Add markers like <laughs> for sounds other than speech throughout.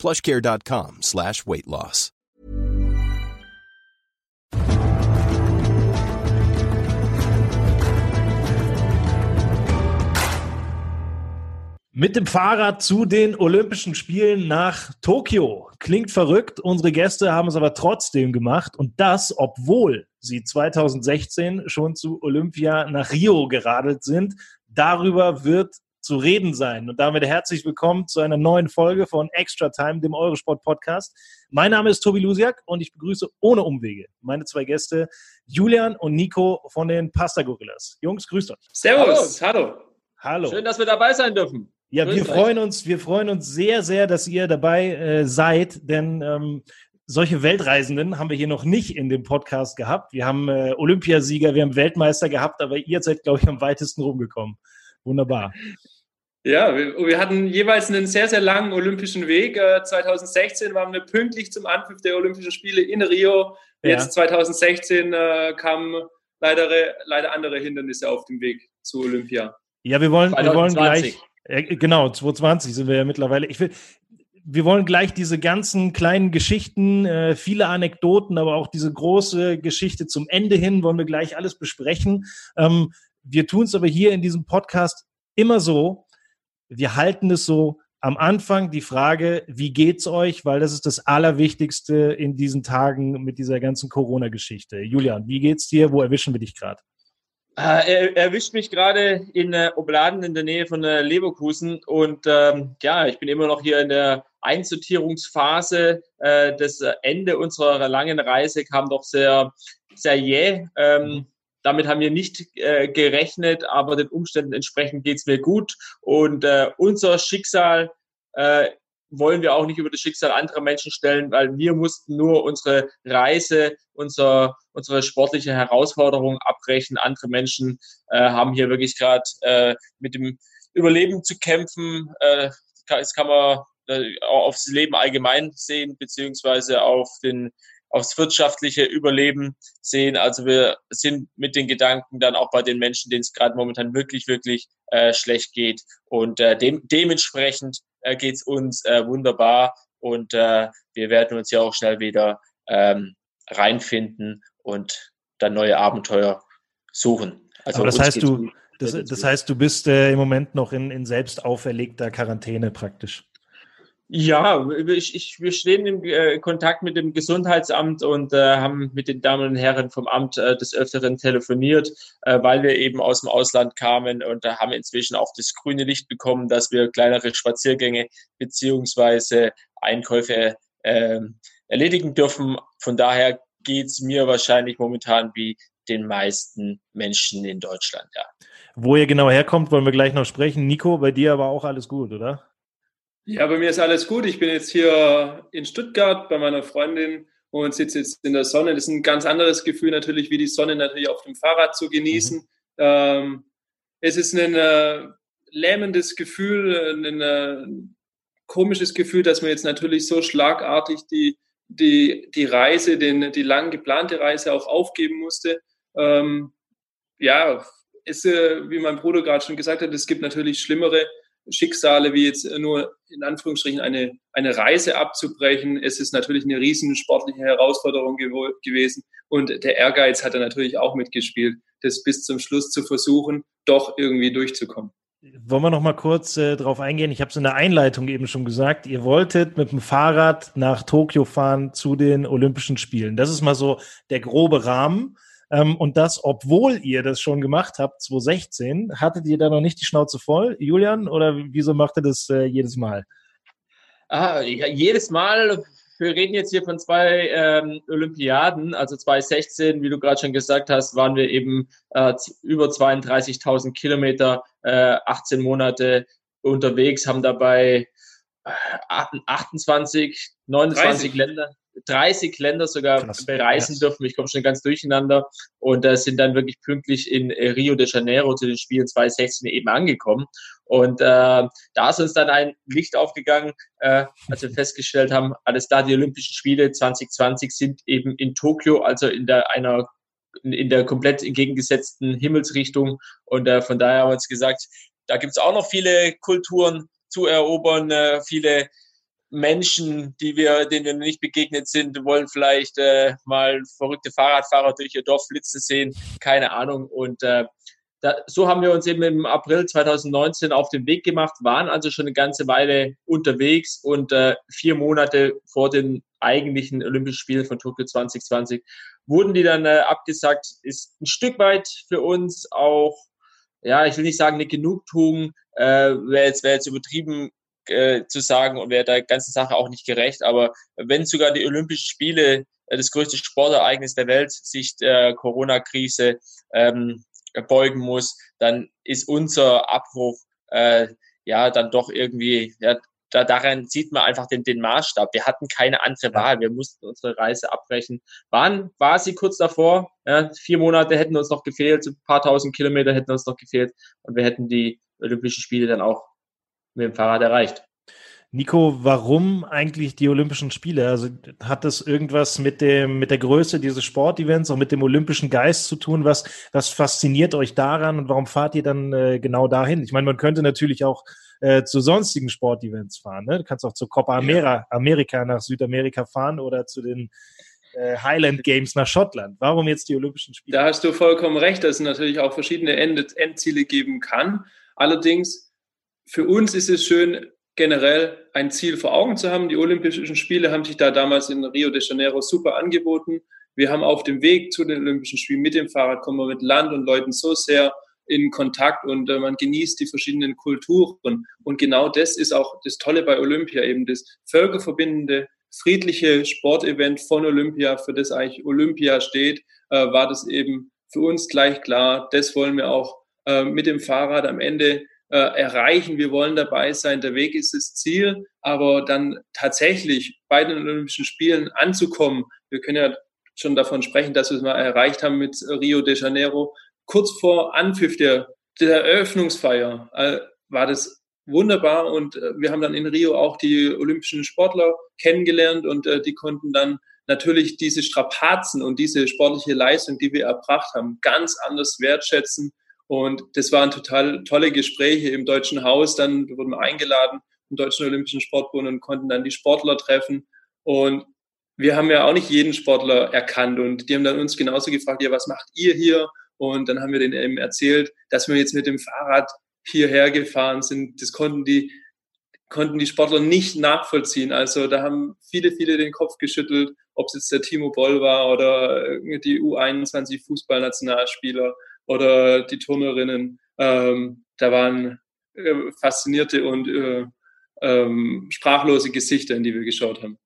plushcare.com slash weight loss. Mit dem Fahrrad zu den Olympischen Spielen nach Tokio. Klingt verrückt, unsere Gäste haben es aber trotzdem gemacht und das, obwohl sie 2016 schon zu Olympia nach Rio geradelt sind. Darüber wird zu reden sein. Und damit herzlich willkommen zu einer neuen Folge von Extra Time, dem Eurosport Podcast. Mein Name ist Tobi Lusiak und ich begrüße ohne Umwege meine zwei Gäste, Julian und Nico von den Pasta Gorillas. Jungs, grüßt euch. Servus, hallo. Hallo. Schön, dass wir dabei sein dürfen. Ja, Grüß wir euch. freuen uns, wir freuen uns sehr, sehr, dass ihr dabei äh, seid, denn ähm, solche Weltreisenden haben wir hier noch nicht in dem Podcast gehabt. Wir haben äh, Olympiasieger, wir haben Weltmeister gehabt, aber ihr seid, glaube ich, am weitesten rumgekommen. Wunderbar. Ja, wir, wir, hatten jeweils einen sehr, sehr langen olympischen Weg. Äh, 2016 waren wir pünktlich zum Anpfiff der Olympischen Spiele in Rio. Jetzt ja. 2016 äh, kamen leider, leider andere Hindernisse auf dem Weg zu Olympia. Ja, wir wollen, wir wollen gleich. Äh, genau, 2020 sind wir ja mittlerweile. Ich will, wir wollen gleich diese ganzen kleinen Geschichten, äh, viele Anekdoten, aber auch diese große Geschichte zum Ende hin wollen wir gleich alles besprechen. Ähm, wir tun es aber hier in diesem Podcast immer so, wir halten es so am Anfang die Frage, wie geht's euch? Weil das ist das Allerwichtigste in diesen Tagen mit dieser ganzen Corona-Geschichte. Julian, wie geht's dir? Wo erwischen wir dich gerade? Äh, er erwischt mich gerade in äh, Obladen in der Nähe von äh, Leverkusen und ähm, ja, ich bin immer noch hier in der Einsortierungsphase. Äh, das Ende unserer langen Reise kam doch sehr, sehr jäh. Ähm, mhm. Damit haben wir nicht äh, gerechnet, aber den Umständen entsprechend geht's mir gut und äh, unser Schicksal äh, wollen wir auch nicht über das Schicksal anderer Menschen stellen, weil wir mussten nur unsere Reise, unser, unsere sportliche Herausforderung abbrechen. Andere Menschen äh, haben hier wirklich gerade äh, mit dem Überleben zu kämpfen. Äh, das kann man äh, aufs Leben allgemein sehen, beziehungsweise auf den aufs wirtschaftliche Überleben sehen. Also wir sind mit den Gedanken dann auch bei den Menschen, denen es gerade momentan wirklich, wirklich äh, schlecht geht. Und äh, dem, dementsprechend äh, geht's uns äh, wunderbar und äh, wir werden uns ja auch schnell wieder ähm, reinfinden und dann neue Abenteuer suchen. Also Aber das heißt, du, das, das, heißt, du bist äh, im Moment noch in, in selbst auferlegter Quarantäne praktisch. Ja, ich, ich, wir stehen im äh, Kontakt mit dem Gesundheitsamt und äh, haben mit den Damen und Herren vom Amt äh, des Öfteren telefoniert, äh, weil wir eben aus dem Ausland kamen und da haben inzwischen auch das grüne Licht bekommen, dass wir kleinere Spaziergänge beziehungsweise Einkäufe äh, erledigen dürfen. Von daher geht's mir wahrscheinlich momentan wie den meisten Menschen in Deutschland, ja. Wo ihr genau herkommt, wollen wir gleich noch sprechen. Nico, bei dir aber auch alles gut, oder? Ja, bei mir ist alles gut. Ich bin jetzt hier in Stuttgart bei meiner Freundin und sitze jetzt in der Sonne. Das ist ein ganz anderes Gefühl natürlich, wie die Sonne natürlich auf dem Fahrrad zu genießen. Mhm. Ähm, es ist ein äh, lähmendes Gefühl, ein äh, komisches Gefühl, dass man jetzt natürlich so schlagartig die, die, die Reise, den, die lang geplante Reise auch aufgeben musste. Ähm, ja, es, äh, wie mein Bruder gerade schon gesagt hat, es gibt natürlich schlimmere Schicksale wie jetzt nur in Anführungsstrichen eine, eine Reise abzubrechen. Es ist natürlich eine riesen sportliche Herausforderung gew gewesen und der Ehrgeiz hat er natürlich auch mitgespielt, das bis zum Schluss zu versuchen, doch irgendwie durchzukommen. Wollen wir noch mal kurz äh, drauf eingehen? Ich habe es in der Einleitung eben schon gesagt. Ihr wolltet mit dem Fahrrad nach Tokio fahren zu den Olympischen Spielen. Das ist mal so der grobe Rahmen. Ähm, und das, obwohl ihr das schon gemacht habt, 2016, hattet ihr da noch nicht die Schnauze voll, Julian? Oder wieso macht ihr das äh, jedes Mal? Ah, ja, jedes Mal. Wir reden jetzt hier von zwei ähm, Olympiaden, also 2016, wie du gerade schon gesagt hast, waren wir eben äh, über 32.000 Kilometer, äh, 18 Monate unterwegs, haben dabei 28, äh, 29 30. Länder, 30 Länder sogar Krass, bereisen ja. dürfen. Ich komme schon ganz durcheinander und äh, sind dann wirklich pünktlich in äh, Rio de Janeiro zu den Spielen 2016 eben angekommen. Und äh, da ist uns dann ein Licht aufgegangen, äh, als wir festgestellt haben, alles da, die Olympischen Spiele 2020 sind eben in Tokio, also in der einer in der komplett entgegengesetzten Himmelsrichtung. Und äh, von daher haben wir uns gesagt, da gibt es auch noch viele Kulturen zu erobern, äh, viele Menschen, die wir, denen wir nicht begegnet sind, wollen vielleicht äh, mal verrückte Fahrradfahrer durch ihr Dorf flitzen sehen, keine Ahnung. Und äh, da, so haben wir uns eben im April 2019 auf den Weg gemacht, waren also schon eine ganze Weile unterwegs und äh, vier Monate vor den eigentlichen Olympischen Spielen von Tokio 2020 wurden die dann äh, abgesagt. Ist ein Stück weit für uns auch, ja, ich will nicht sagen eine Genugtuung, äh, wäre jetzt, wär jetzt übertrieben äh, zu sagen und wäre der ganzen Sache auch nicht gerecht. Aber wenn sogar die Olympischen Spiele, äh, das größte Sportereignis der Welt, sich der Corona-Krise ähm, beugen muss, dann ist unser Abbruch äh, ja dann doch irgendwie, ja, da, daran sieht man einfach den, den Maßstab. Wir hatten keine andere Wahl. Wir mussten unsere Reise abbrechen. Waren quasi kurz davor. Ja, vier Monate hätten uns noch gefehlt, ein paar tausend Kilometer hätten uns noch gefehlt und wir hätten die Olympischen Spiele dann auch mit dem Fahrrad erreicht. Nico, warum eigentlich die Olympischen Spiele? Also hat das irgendwas mit dem, mit der Größe dieses Sportevents, auch mit dem olympischen Geist zu tun? Was, was fasziniert euch daran und warum fahrt ihr dann äh, genau dahin? Ich meine, man könnte natürlich auch äh, zu sonstigen Sportevents fahren. Ne? Du kannst auch zur Copa Amera, Amerika nach Südamerika fahren oder zu den äh, Highland Games nach Schottland. Warum jetzt die Olympischen Spiele? Da hast du vollkommen recht, dass es natürlich auch verschiedene End Endziele geben kann. Allerdings für uns ist es schön, generell ein Ziel vor Augen zu haben. Die Olympischen Spiele haben sich da damals in Rio de Janeiro super angeboten. Wir haben auf dem Weg zu den Olympischen Spielen mit dem Fahrrad kommen wir mit Land und Leuten so sehr in Kontakt und äh, man genießt die verschiedenen Kulturen. Und genau das ist auch das Tolle bei Olympia, eben das völkerverbindende, friedliche Sportevent von Olympia, für das eigentlich Olympia steht, äh, war das eben für uns gleich klar. Das wollen wir auch äh, mit dem Fahrrad am Ende äh, erreichen. Wir wollen dabei sein. Der Weg ist das Ziel, aber dann tatsächlich bei den Olympischen Spielen anzukommen. Wir können ja schon davon sprechen, dass wir es mal erreicht haben mit Rio de Janeiro. Kurz vor Anpfiff der, der Eröffnungsfeier äh, war das wunderbar und äh, wir haben dann in Rio auch die olympischen Sportler kennengelernt und äh, die konnten dann natürlich diese Strapazen und diese sportliche Leistung, die wir erbracht haben, ganz anders wertschätzen und das waren total tolle Gespräche im Deutschen Haus. Dann wurden wir eingeladen im Deutschen Olympischen Sportbund und konnten dann die Sportler treffen. Und wir haben ja auch nicht jeden Sportler erkannt. Und die haben dann uns genauso gefragt, ja, was macht ihr hier? Und dann haben wir denen eben erzählt, dass wir jetzt mit dem Fahrrad hierher gefahren sind. Das konnten die, konnten die Sportler nicht nachvollziehen. Also da haben viele, viele den Kopf geschüttelt, ob es jetzt der Timo Boll war oder die U21 Fußballnationalspieler oder die Turnerinnen. Ähm, da waren äh, faszinierte und äh, ähm, sprachlose Gesichter, in die wir geschaut haben.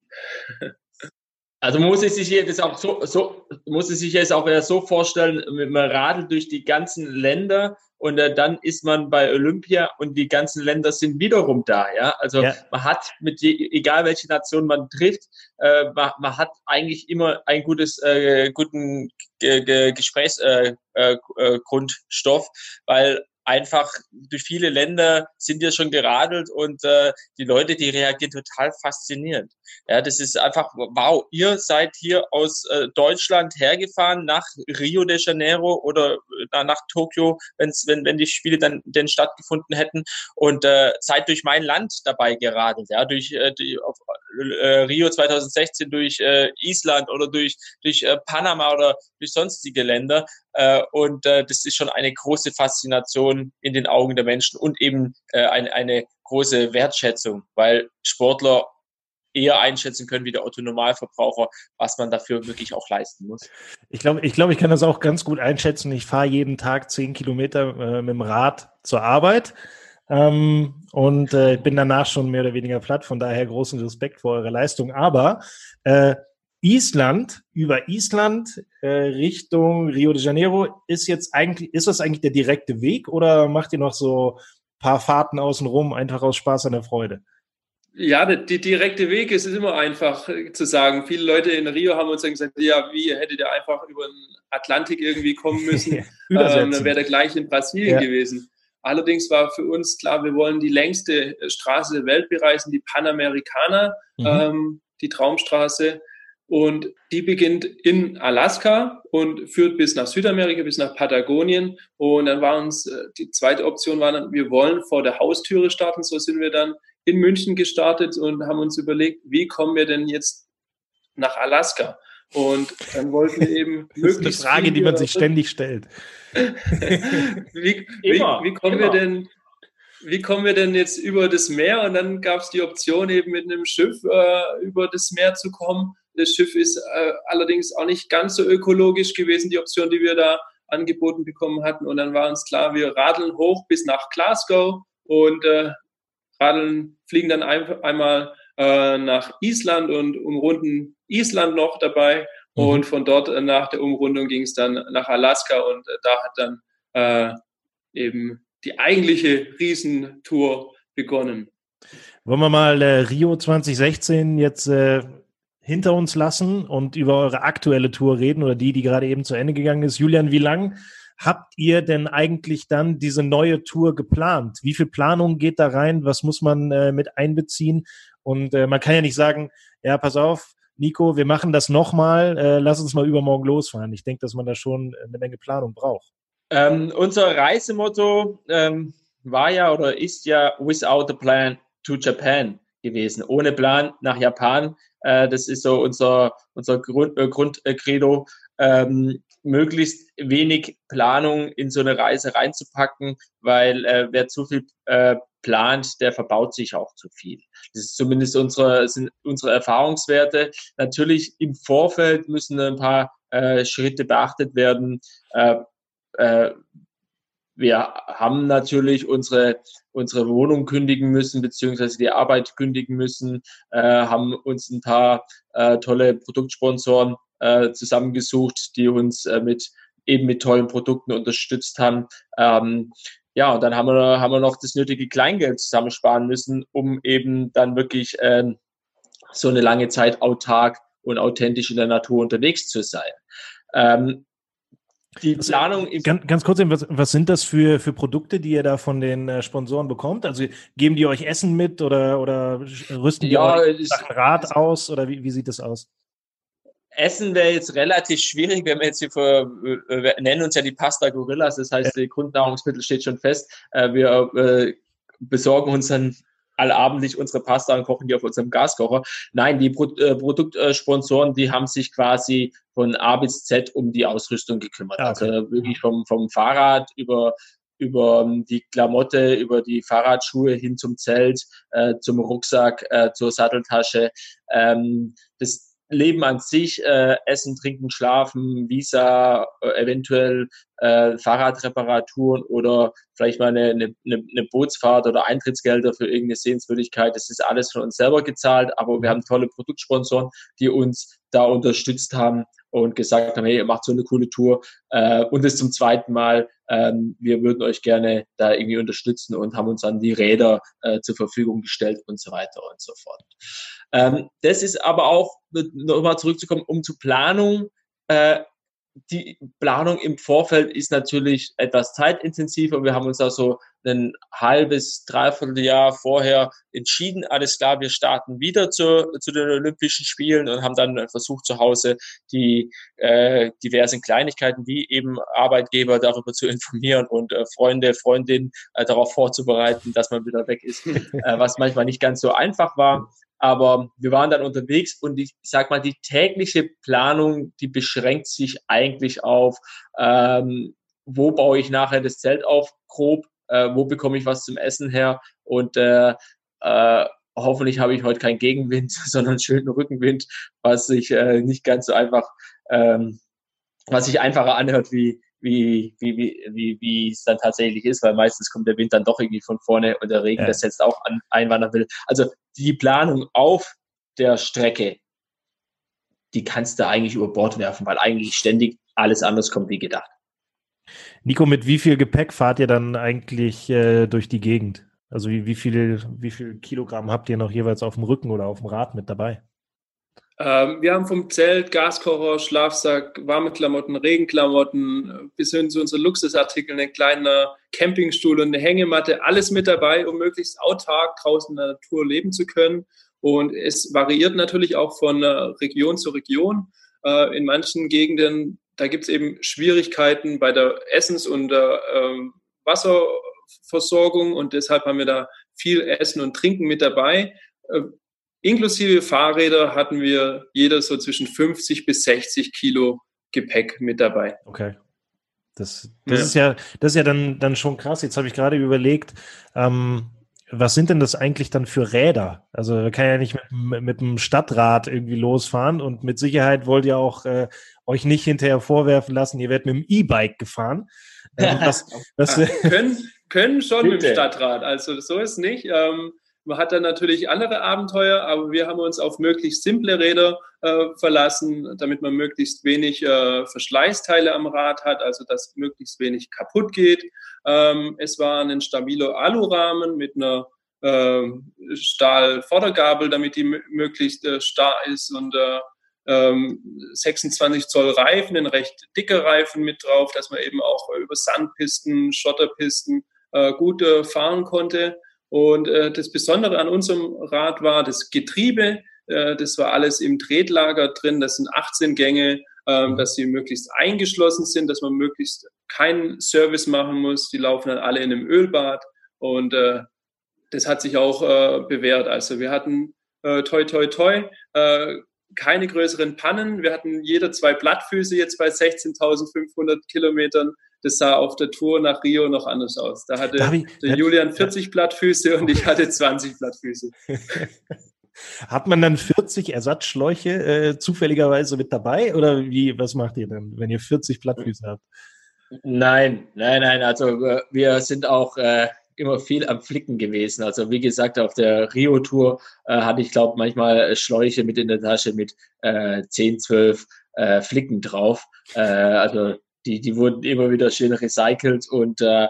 Also muss ich sich jetzt auch so, so muss ich sich jetzt auch so vorstellen, man radelt durch die ganzen Länder und äh, dann ist man bei Olympia und die ganzen Länder sind wiederum da, ja. Also ja. man hat mit je, egal welche Nation man trifft, äh, man, man hat eigentlich immer ein gutes, äh, guten G Gesprächsgrundstoff, äh, äh, Grundstoff, weil einfach durch viele Länder sind wir schon geradelt und äh, die Leute, die reagieren total faszinierend. Ja, das ist einfach, wow, ihr seid hier aus äh, Deutschland hergefahren nach Rio de Janeiro oder äh, nach Tokio, wenn's, wenn, wenn die Spiele dann denn stattgefunden hätten und äh, seid durch mein Land dabei geradelt, ja, durch äh, die, auf, äh, Rio 2016 durch äh, Island oder durch, durch äh, Panama oder durch sonstige Länder. Äh, und äh, das ist schon eine große Faszination in den Augen der Menschen und eben äh, eine, eine große Wertschätzung, weil Sportler eher einschätzen können wie der Autonormalverbraucher, was man dafür wirklich auch leisten muss. Ich glaube, ich, glaub, ich kann das auch ganz gut einschätzen. Ich fahre jeden Tag zehn Kilometer äh, mit dem Rad zur Arbeit ähm, und äh, bin danach schon mehr oder weniger platt. Von daher großen Respekt vor eurer Leistung. Aber äh, Island, über Island äh, Richtung Rio de Janeiro, ist jetzt eigentlich, ist das eigentlich der direkte Weg oder macht ihr noch so paar Fahrten außenrum, einfach aus Spaß an der Freude? Ja, der, der direkte Weg ist immer einfach äh, zu sagen. Viele Leute in Rio haben uns dann gesagt, ja, wie hättet ihr einfach über den Atlantik irgendwie kommen <laughs> müssen? ähm, dann wäre der gleich in Brasilien ja. gewesen. Allerdings war für uns klar, wir wollen die längste Straße der Welt bereisen, die Panamericana, mhm. ähm, die Traumstraße. Und die beginnt in Alaska und führt bis nach Südamerika, bis nach Patagonien. Und dann war uns, äh, die zweite Option war dann, wir wollen vor der Haustüre starten. So sind wir dann in München gestartet und haben uns überlegt, wie kommen wir denn jetzt nach Alaska? Und dann wollten wir eben <laughs> das ist eine Frage, die man sich ständig stellt. <laughs> wie, wie, wie, kommen immer. wir denn wie kommen wir denn jetzt über das Meer? Und dann gab es die Option, eben mit einem Schiff äh, über das Meer zu kommen. Das Schiff ist äh, allerdings auch nicht ganz so ökologisch gewesen, die Option, die wir da angeboten bekommen hatten. Und dann war uns klar, wir radeln hoch bis nach Glasgow und äh, radeln, fliegen dann ein, einmal äh, nach Island und umrunden Island noch dabei. Mhm. Und von dort äh, nach der Umrundung ging es dann nach Alaska und äh, da hat dann äh, eben die eigentliche Riesentour begonnen. Wollen wir mal äh, Rio 2016 jetzt hinter uns lassen und über eure aktuelle Tour reden oder die, die gerade eben zu Ende gegangen ist. Julian, wie lang habt ihr denn eigentlich dann diese neue Tour geplant? Wie viel Planung geht da rein? Was muss man äh, mit einbeziehen? Und äh, man kann ja nicht sagen, ja, pass auf, Nico, wir machen das nochmal, äh, lass uns mal übermorgen losfahren. Ich denke, dass man da schon eine Menge Planung braucht. Ähm, unser Reisemotto ähm, war ja oder ist ja Without a Plan to Japan gewesen. Ohne Plan nach Japan. Äh, das ist so unser, unser Grund, äh, Grundcredo. Ähm, möglichst wenig Planung in so eine Reise reinzupacken, weil äh, wer zu viel äh, plant, der verbaut sich auch zu viel. Das ist zumindest unsere, sind unsere Erfahrungswerte. Natürlich im Vorfeld müssen ein paar äh, Schritte beachtet werden. Äh, äh, wir haben natürlich unsere, unsere Wohnung kündigen müssen, beziehungsweise die Arbeit kündigen müssen, äh, haben uns ein paar äh, tolle Produktsponsoren äh, zusammengesucht, die uns äh, mit eben mit tollen Produkten unterstützt haben. Ähm, ja, und dann haben wir, haben wir noch das nötige Kleingeld zusammensparen müssen, um eben dann wirklich ähm, so eine lange Zeit autark und authentisch in der Natur unterwegs zu sein. Ähm, die Planung. Ganz, ganz kurz, was, was, sind das für, für Produkte, die ihr da von den äh, Sponsoren bekommt? Also geben die euch Essen mit oder, oder rüsten die ja, euch ein Rad aus oder wie, wie sieht das aus? Essen wäre jetzt relativ schwierig, wenn wir jetzt hier für, äh, wir nennen uns ja die Pasta Gorillas, das heißt, die Grundnahrungsmittel steht schon fest. Äh, wir äh, besorgen uns dann allabendlich unsere Pasta und kochen die auf unserem Gaskocher. Nein, die Pro äh, Produktsponsoren, die haben sich quasi von A bis Z um die Ausrüstung gekümmert. Ah, okay. Also wirklich vom, vom Fahrrad über über die Klamotte, über die Fahrradschuhe hin zum Zelt, äh, zum Rucksack, äh, zur Satteltasche. Ähm, das, Leben an sich, äh, Essen, Trinken, Schlafen, Visa, äh, eventuell äh, Fahrradreparaturen oder vielleicht mal eine, eine, eine Bootsfahrt oder Eintrittsgelder für irgendeine Sehenswürdigkeit. Das ist alles von uns selber gezahlt, aber wir haben tolle Produktsponsoren, die uns da unterstützt haben und gesagt haben, hey, ihr macht so eine coole Tour äh, und es zum zweiten Mal, ähm, wir würden euch gerne da irgendwie unterstützen und haben uns dann die Räder äh, zur Verfügung gestellt und so weiter und so fort. Ähm, das ist aber auch, nochmal zurückzukommen, um zur Planung, äh, die Planung im Vorfeld ist natürlich etwas zeitintensiver. Wir haben uns da so ein halbes, dreiviertel Jahr vorher entschieden, alles klar, wir starten wieder zu, zu den Olympischen Spielen und haben dann versucht, zu Hause die äh, diversen Kleinigkeiten wie eben Arbeitgeber darüber zu informieren und äh, Freunde, Freundinnen äh, darauf vorzubereiten, dass man wieder weg ist, <laughs> äh, was manchmal nicht ganz so einfach war. Aber wir waren dann unterwegs und ich sag mal, die tägliche Planung, die beschränkt sich eigentlich auf, ähm, wo baue ich nachher das Zelt auf, grob, äh, wo bekomme ich was zum Essen her und äh, äh, hoffentlich habe ich heute keinen Gegenwind, <laughs> sondern einen schönen Rückenwind, was sich äh, nicht ganz so einfach, ähm, was sich einfacher anhört wie wie, wie, wie, wie, es dann tatsächlich ist, weil meistens kommt der Wind dann doch irgendwie von vorne und der Regen, ja. das setzt auch an, ein, wann er will. Also die Planung auf der Strecke, die kannst du eigentlich über Bord werfen, weil eigentlich ständig alles anders kommt wie gedacht. Nico, mit wie viel Gepäck fahrt ihr dann eigentlich äh, durch die Gegend? Also wie, wie, viel, wie viel Kilogramm habt ihr noch jeweils auf dem Rücken oder auf dem Rad mit dabei? Ähm, wir haben vom Zelt, Gaskocher, Schlafsack, warme Klamotten, Regenklamotten bis hin zu unseren Luxusartikeln, ein kleiner Campingstuhl und eine Hängematte, alles mit dabei, um möglichst autark draußen in der Natur leben zu können. Und es variiert natürlich auch von Region zu Region. Äh, in manchen Gegenden, da gibt es eben Schwierigkeiten bei der Essens- und der ähm, Wasserversorgung und deshalb haben wir da viel Essen und Trinken mit dabei. Inklusive Fahrräder hatten wir jeder so zwischen 50 bis 60 Kilo Gepäck mit dabei. Okay. Das, das ja. ist ja, das ist ja dann, dann schon krass. Jetzt habe ich gerade überlegt, ähm, was sind denn das eigentlich dann für Räder? Also man kann ja nicht mit, mit dem Stadtrad irgendwie losfahren und mit Sicherheit wollt ihr auch äh, euch nicht hinterher vorwerfen lassen, ihr werdet mit dem E-Bike gefahren. Ähm, <laughs> was, was, ja, können, können schon Bitte. mit dem Stadtrad, also so ist nicht. Ähm, man hat dann natürlich andere Abenteuer, aber wir haben uns auf möglichst simple Räder äh, verlassen, damit man möglichst wenig äh, Verschleißteile am Rad hat, also dass möglichst wenig kaputt geht. Ähm, es war ein stabiler Alurahmen mit einer äh, Stahlvordergabel, damit die möglichst äh, starr ist und äh, 26 ähm, Zoll Reifen, ein recht dicker Reifen mit drauf, dass man eben auch über Sandpisten, Schotterpisten äh, gut äh, fahren konnte. Und äh, das Besondere an unserem Rad war das Getriebe. Äh, das war alles im Tretlager drin. Das sind 18 Gänge, äh, dass sie möglichst eingeschlossen sind, dass man möglichst keinen Service machen muss. Die laufen dann alle in einem Ölbad. Und äh, das hat sich auch äh, bewährt. Also wir hatten äh, toi toi toi äh, keine größeren Pannen. Wir hatten jeder zwei Blattfüße jetzt bei 16.500 Kilometern das sah auf der Tour nach Rio noch anders aus. Da hatte ich, der Julian 40 ja. Blattfüße und ich hatte 20 Blattfüße. <laughs> Hat man dann 40 Ersatzschläuche äh, zufälligerweise mit dabei oder wie, was macht ihr denn, wenn ihr 40 Blattfüße habt? Nein, nein, nein. Also wir sind auch äh, immer viel am Flicken gewesen. Also wie gesagt, auf der Rio-Tour äh, hatte ich, glaube manchmal Schläuche mit in der Tasche mit äh, 10, 12 äh, Flicken drauf. Äh, also die, die wurden immer wieder schön recycelt und, äh,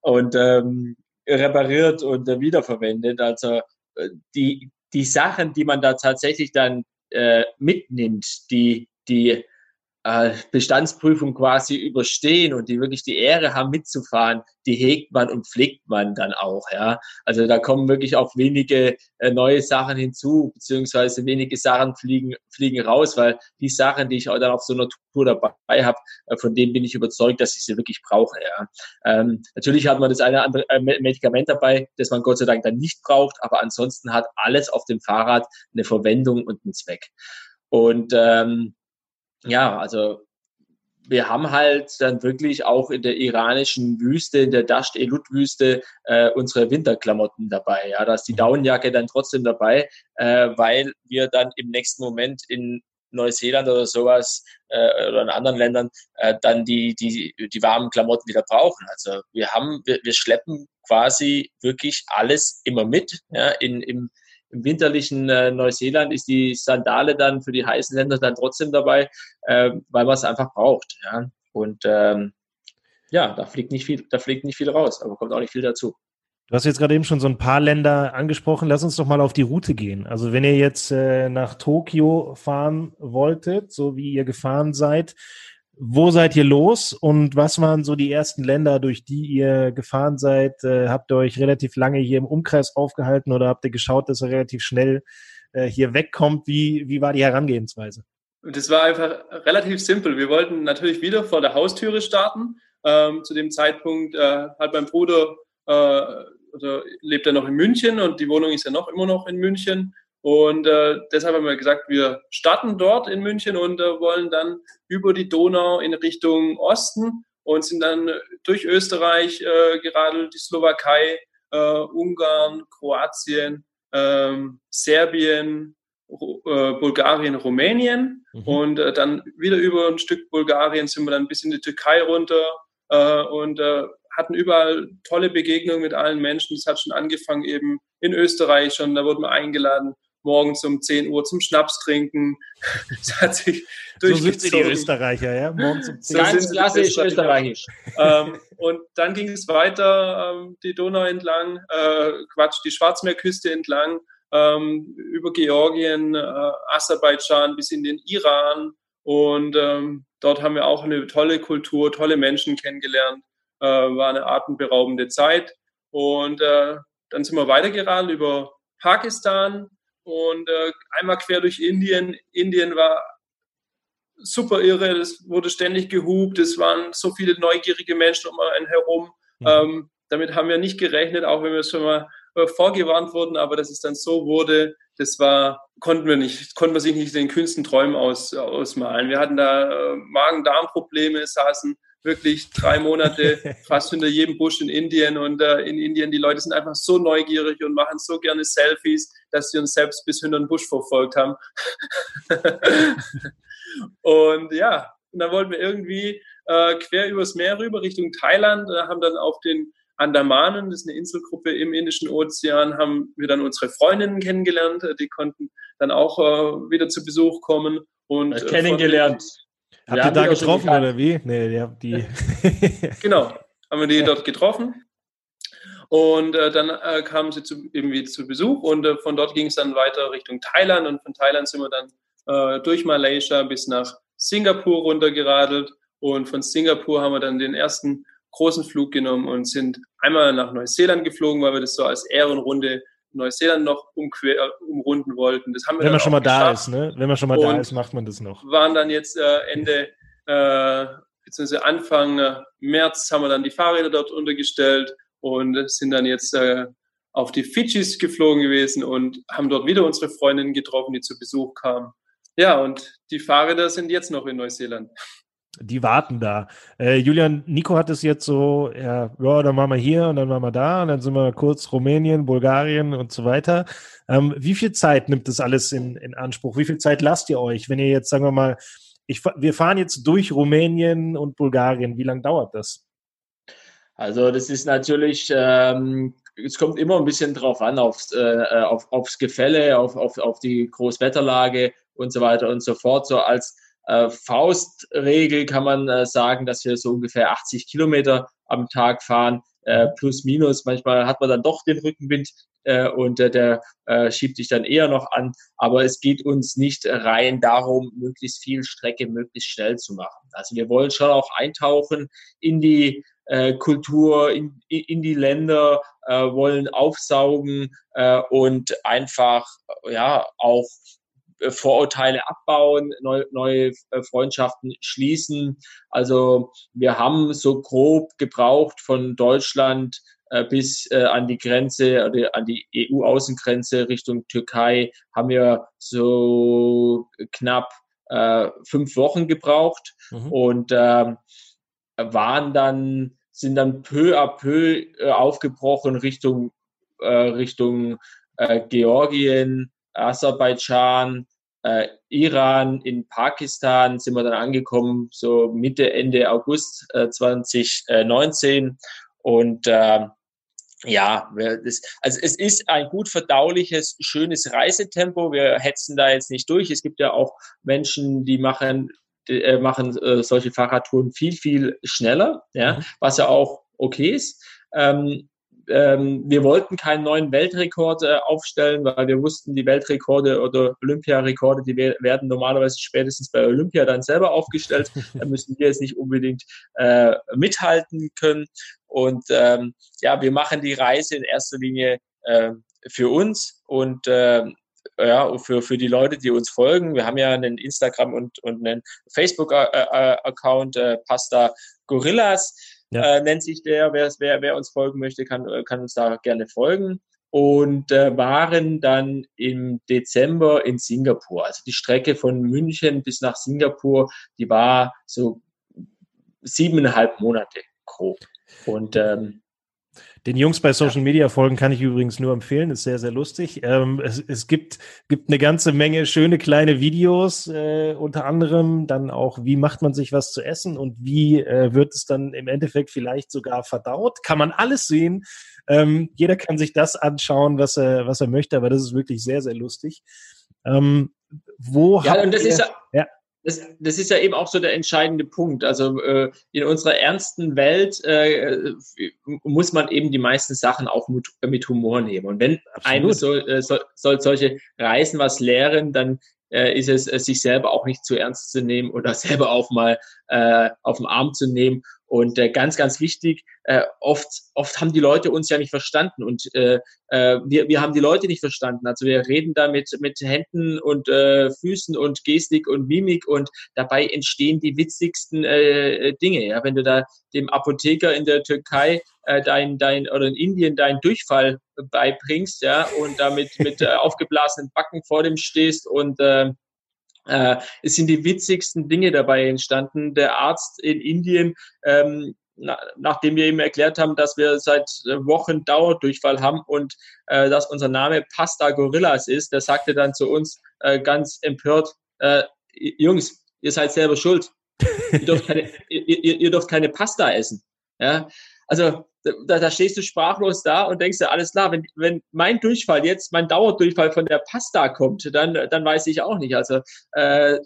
und ähm, repariert und äh, wiederverwendet. Also äh, die, die Sachen, die man da tatsächlich dann äh, mitnimmt, die, die Bestandsprüfung quasi überstehen und die wirklich die Ehre haben mitzufahren, die hegt man und pflegt man dann auch, ja. Also da kommen wirklich auch wenige äh, neue Sachen hinzu, beziehungsweise wenige Sachen fliegen, fliegen raus, weil die Sachen, die ich auch dann auf so einer Tour dabei habe, äh, von denen bin ich überzeugt, dass ich sie wirklich brauche, ja. Ähm, natürlich hat man das eine andere äh, Medikament dabei, das man Gott sei Dank dann nicht braucht, aber ansonsten hat alles auf dem Fahrrad eine Verwendung und einen Zweck. Und ähm, ja, also wir haben halt dann wirklich auch in der iranischen Wüste, in der Dasht-Elut-Wüste, äh, unsere Winterklamotten dabei. Ja, da ist die mhm. Daunenjacke dann trotzdem dabei, äh, weil wir dann im nächsten Moment in Neuseeland oder sowas äh, oder in anderen Ländern äh, dann die, die, die warmen Klamotten wieder brauchen. Also wir haben, wir, wir schleppen quasi wirklich alles immer mit. Ja, in, im, im winterlichen äh, Neuseeland ist die Sandale dann für die heißen Länder dann trotzdem dabei, äh, weil man es einfach braucht. Ja? Und ähm, ja, da fliegt nicht viel, da fliegt nicht viel raus, aber kommt auch nicht viel dazu. Du hast jetzt gerade eben schon so ein paar Länder angesprochen. Lass uns doch mal auf die Route gehen. Also wenn ihr jetzt äh, nach Tokio fahren wolltet, so wie ihr gefahren seid, wo seid ihr los und was waren so die ersten Länder, durch die ihr gefahren seid? Äh, habt ihr euch relativ lange hier im Umkreis aufgehalten oder habt ihr geschaut, dass ihr relativ schnell äh, hier wegkommt? Wie, wie war die Herangehensweise? Das war einfach relativ simpel. Wir wollten natürlich wieder vor der Haustüre starten. Ähm, zu dem Zeitpunkt äh, hat mein Bruder, äh, lebt er noch in München und die Wohnung ist ja noch immer noch in München. Und äh, deshalb haben wir gesagt, wir starten dort in München und äh, wollen dann über die Donau in Richtung Osten und sind dann durch Österreich äh, geradelt, die Slowakei, äh, Ungarn, Kroatien, ähm, Serbien, äh, Bulgarien, Rumänien mhm. und äh, dann wieder über ein Stück Bulgarien sind wir dann bis in die Türkei runter äh, und äh, hatten überall tolle Begegnungen mit allen Menschen. Das hat schon angefangen eben in Österreich schon, da wurden wir eingeladen morgens um 10 Uhr zum Schnaps trinken. <laughs> das hat sich so sind sie die Österreicher, ja? Morgens um 10 Uhr. Ganz klassisch österreichisch. ähm, und dann ging es weiter ähm, die Donau entlang, äh, Quatsch, die Schwarzmeerküste entlang, ähm, über Georgien, äh, Aserbaidschan bis in den Iran. Und ähm, dort haben wir auch eine tolle Kultur, tolle Menschen kennengelernt. Äh, war eine atemberaubende Zeit. Und äh, dann sind wir weitergeradelt über Pakistan und äh, einmal quer durch Indien. Indien war super irre, es wurde ständig gehupt, es waren so viele neugierige Menschen um einen herum. Mhm. Ähm, damit haben wir nicht gerechnet, auch wenn wir schon mal äh, vorgewarnt wurden, aber dass es dann so wurde, das war, konnten wir nicht, konnten wir sich nicht in den kühnsten Träumen aus, ausmalen. Wir hatten da äh, Magen-Darm-Probleme, saßen wirklich drei Monate <laughs> fast hinter jedem Busch in Indien und äh, in Indien, die Leute sind einfach so neugierig und machen so gerne Selfies, dass sie uns selbst bis hinter den Busch verfolgt haben. <laughs> und ja, und dann wollten wir irgendwie äh, quer übers Meer rüber Richtung Thailand, äh, haben dann auf den Andamanen, das ist eine Inselgruppe im Indischen Ozean, haben wir dann unsere Freundinnen kennengelernt. Äh, die konnten dann auch äh, wieder zu Besuch kommen. Und, äh, kennengelernt. Habt ihr da getroffen oder wie? Nee, ja, die. <laughs> genau, haben wir die ja. dort getroffen. Und äh, dann äh, kamen sie zu, irgendwie zu Besuch und äh, von dort ging es dann weiter Richtung Thailand und von Thailand sind wir dann äh, durch Malaysia bis nach Singapur runtergeradelt und von Singapur haben wir dann den ersten großen Flug genommen und sind einmal nach Neuseeland geflogen, weil wir das so als Ehrenrunde Neuseeland noch umquer, umrunden wollten. Das haben wir Wenn man schon mal geschafft. da ist, ne? Wenn man schon mal da ist, macht man das noch. Waren dann jetzt äh, Ende, äh, beziehungsweise Anfang äh, März haben wir dann die Fahrräder dort untergestellt und sind dann jetzt äh, auf die Fidschis geflogen gewesen und haben dort wieder unsere Freundinnen getroffen, die zu Besuch kamen. Ja, und die Fahrräder sind jetzt noch in Neuseeland. Die warten da. Äh, Julian, Nico hat es jetzt so, ja, ja, dann machen wir hier und dann machen wir da und dann sind wir kurz Rumänien, Bulgarien und so weiter. Ähm, wie viel Zeit nimmt das alles in, in Anspruch? Wie viel Zeit lasst ihr euch, wenn ihr jetzt, sagen wir mal, ich, wir fahren jetzt durch Rumänien und Bulgarien. Wie lange dauert das? Also das ist natürlich, ähm, es kommt immer ein bisschen drauf an, aufs, äh, auf, aufs Gefälle, auf, auf, auf die Großwetterlage und so weiter und so fort. So als äh, Faustregel kann man äh, sagen, dass wir so ungefähr 80 Kilometer am Tag fahren, äh, plus minus. Manchmal hat man dann doch den Rückenwind äh, und äh, der äh, schiebt sich dann eher noch an. Aber es geht uns nicht rein darum, möglichst viel Strecke möglichst schnell zu machen. Also wir wollen schon auch eintauchen in die Kultur, in, in die Länder, wollen aufsaugen und einfach ja auch Vorurteile abbauen, neue, neue äh, Freundschaften schließen. Also wir haben so grob gebraucht von Deutschland äh, bis an die Grenze, an die EU-Außengrenze Richtung Türkei, haben wir so knapp fünf Wochen gebraucht mhm. und ähm, waren dann, sind dann peu à peu aufgebrochen Richtung, Richtung Georgien, Aserbaidschan, äh, Iran, in Pakistan sind wir dann angekommen, so Mitte, Ende August äh, 2019. Und äh, ja, das, also es ist ein gut verdauliches, schönes Reisetempo. Wir hetzen da jetzt nicht durch. Es gibt ja auch Menschen, die machen, die, äh, machen äh, solche Fahrradtouren viel, viel schneller, ja, mhm. was ja auch okay ist. Ähm, ähm, wir wollten keinen neuen Weltrekord äh, aufstellen, weil wir wussten, die Weltrekorde oder Olympiarekorde, die werden normalerweise spätestens bei Olympia dann selber aufgestellt. <laughs> da müssen wir jetzt nicht unbedingt äh, mithalten können. Und ähm, ja, wir machen die Reise in erster Linie äh, für uns und äh, ja, für, für die Leute, die uns folgen. Wir haben ja einen Instagram und, und einen Facebook-Account, äh, äh, Pasta Gorillas ja. äh, nennt sich der. Wer, wer, wer uns folgen möchte, kann, äh, kann uns da gerne folgen. Und äh, waren dann im Dezember in Singapur. Also die Strecke von München bis nach Singapur, die war so siebeneinhalb Monate grob. Und ähm, den Jungs bei Social Media folgen kann ich übrigens nur empfehlen, ist sehr, sehr lustig. Ähm, es, es gibt, gibt eine ganze Menge schöne kleine Videos, äh, unter anderem dann auch, wie macht man sich was zu essen und wie äh, wird es dann im Endeffekt vielleicht sogar verdaut. Kann man alles sehen Ähm, jeder kann sich das anschauen, was er, was er möchte, aber das ist wirklich sehr, sehr lustig. Ähm, wo ja, und das ihr, ist ja, ja. Das, das, ist ja eben auch so der entscheidende Punkt. Also äh, in unserer ernsten Welt äh, muss man eben die meisten Sachen auch mit, mit Humor nehmen. Und wenn einem soll, äh, soll, soll solche Reisen was lehren, dann äh, ist es, äh, sich selber auch nicht zu ernst zu nehmen oder <laughs> selber auch mal äh, auf den Arm zu nehmen. Und äh, ganz, ganz wichtig, äh, oft, oft haben die Leute uns ja nicht verstanden und äh, äh, wir, wir haben die Leute nicht verstanden. Also wir reden da mit, mit Händen und äh, Füßen und Gestik und Mimik und dabei entstehen die witzigsten äh, Dinge. Ja, wenn du da dem Apotheker in der Türkei äh, dein, dein oder in Indien deinen Durchfall beibringst, ja, und damit mit äh, aufgeblasenen Backen vor dem stehst und äh, äh, es sind die witzigsten Dinge dabei entstanden. Der Arzt in Indien, ähm, na, nachdem wir ihm erklärt haben, dass wir seit Wochen Dauerdurchfall haben und äh, dass unser Name Pasta Gorillas ist, der sagte dann zu uns äh, ganz empört, äh, Jungs, ihr seid selber schuld. Ihr dürft <laughs> keine, ihr, ihr, ihr dürft keine Pasta essen. Ja, also da, da stehst du sprachlos da und denkst dir, alles klar, wenn, wenn mein Durchfall jetzt, mein Dauerdurchfall von der Pasta kommt, dann, dann weiß ich auch nicht. Also äh,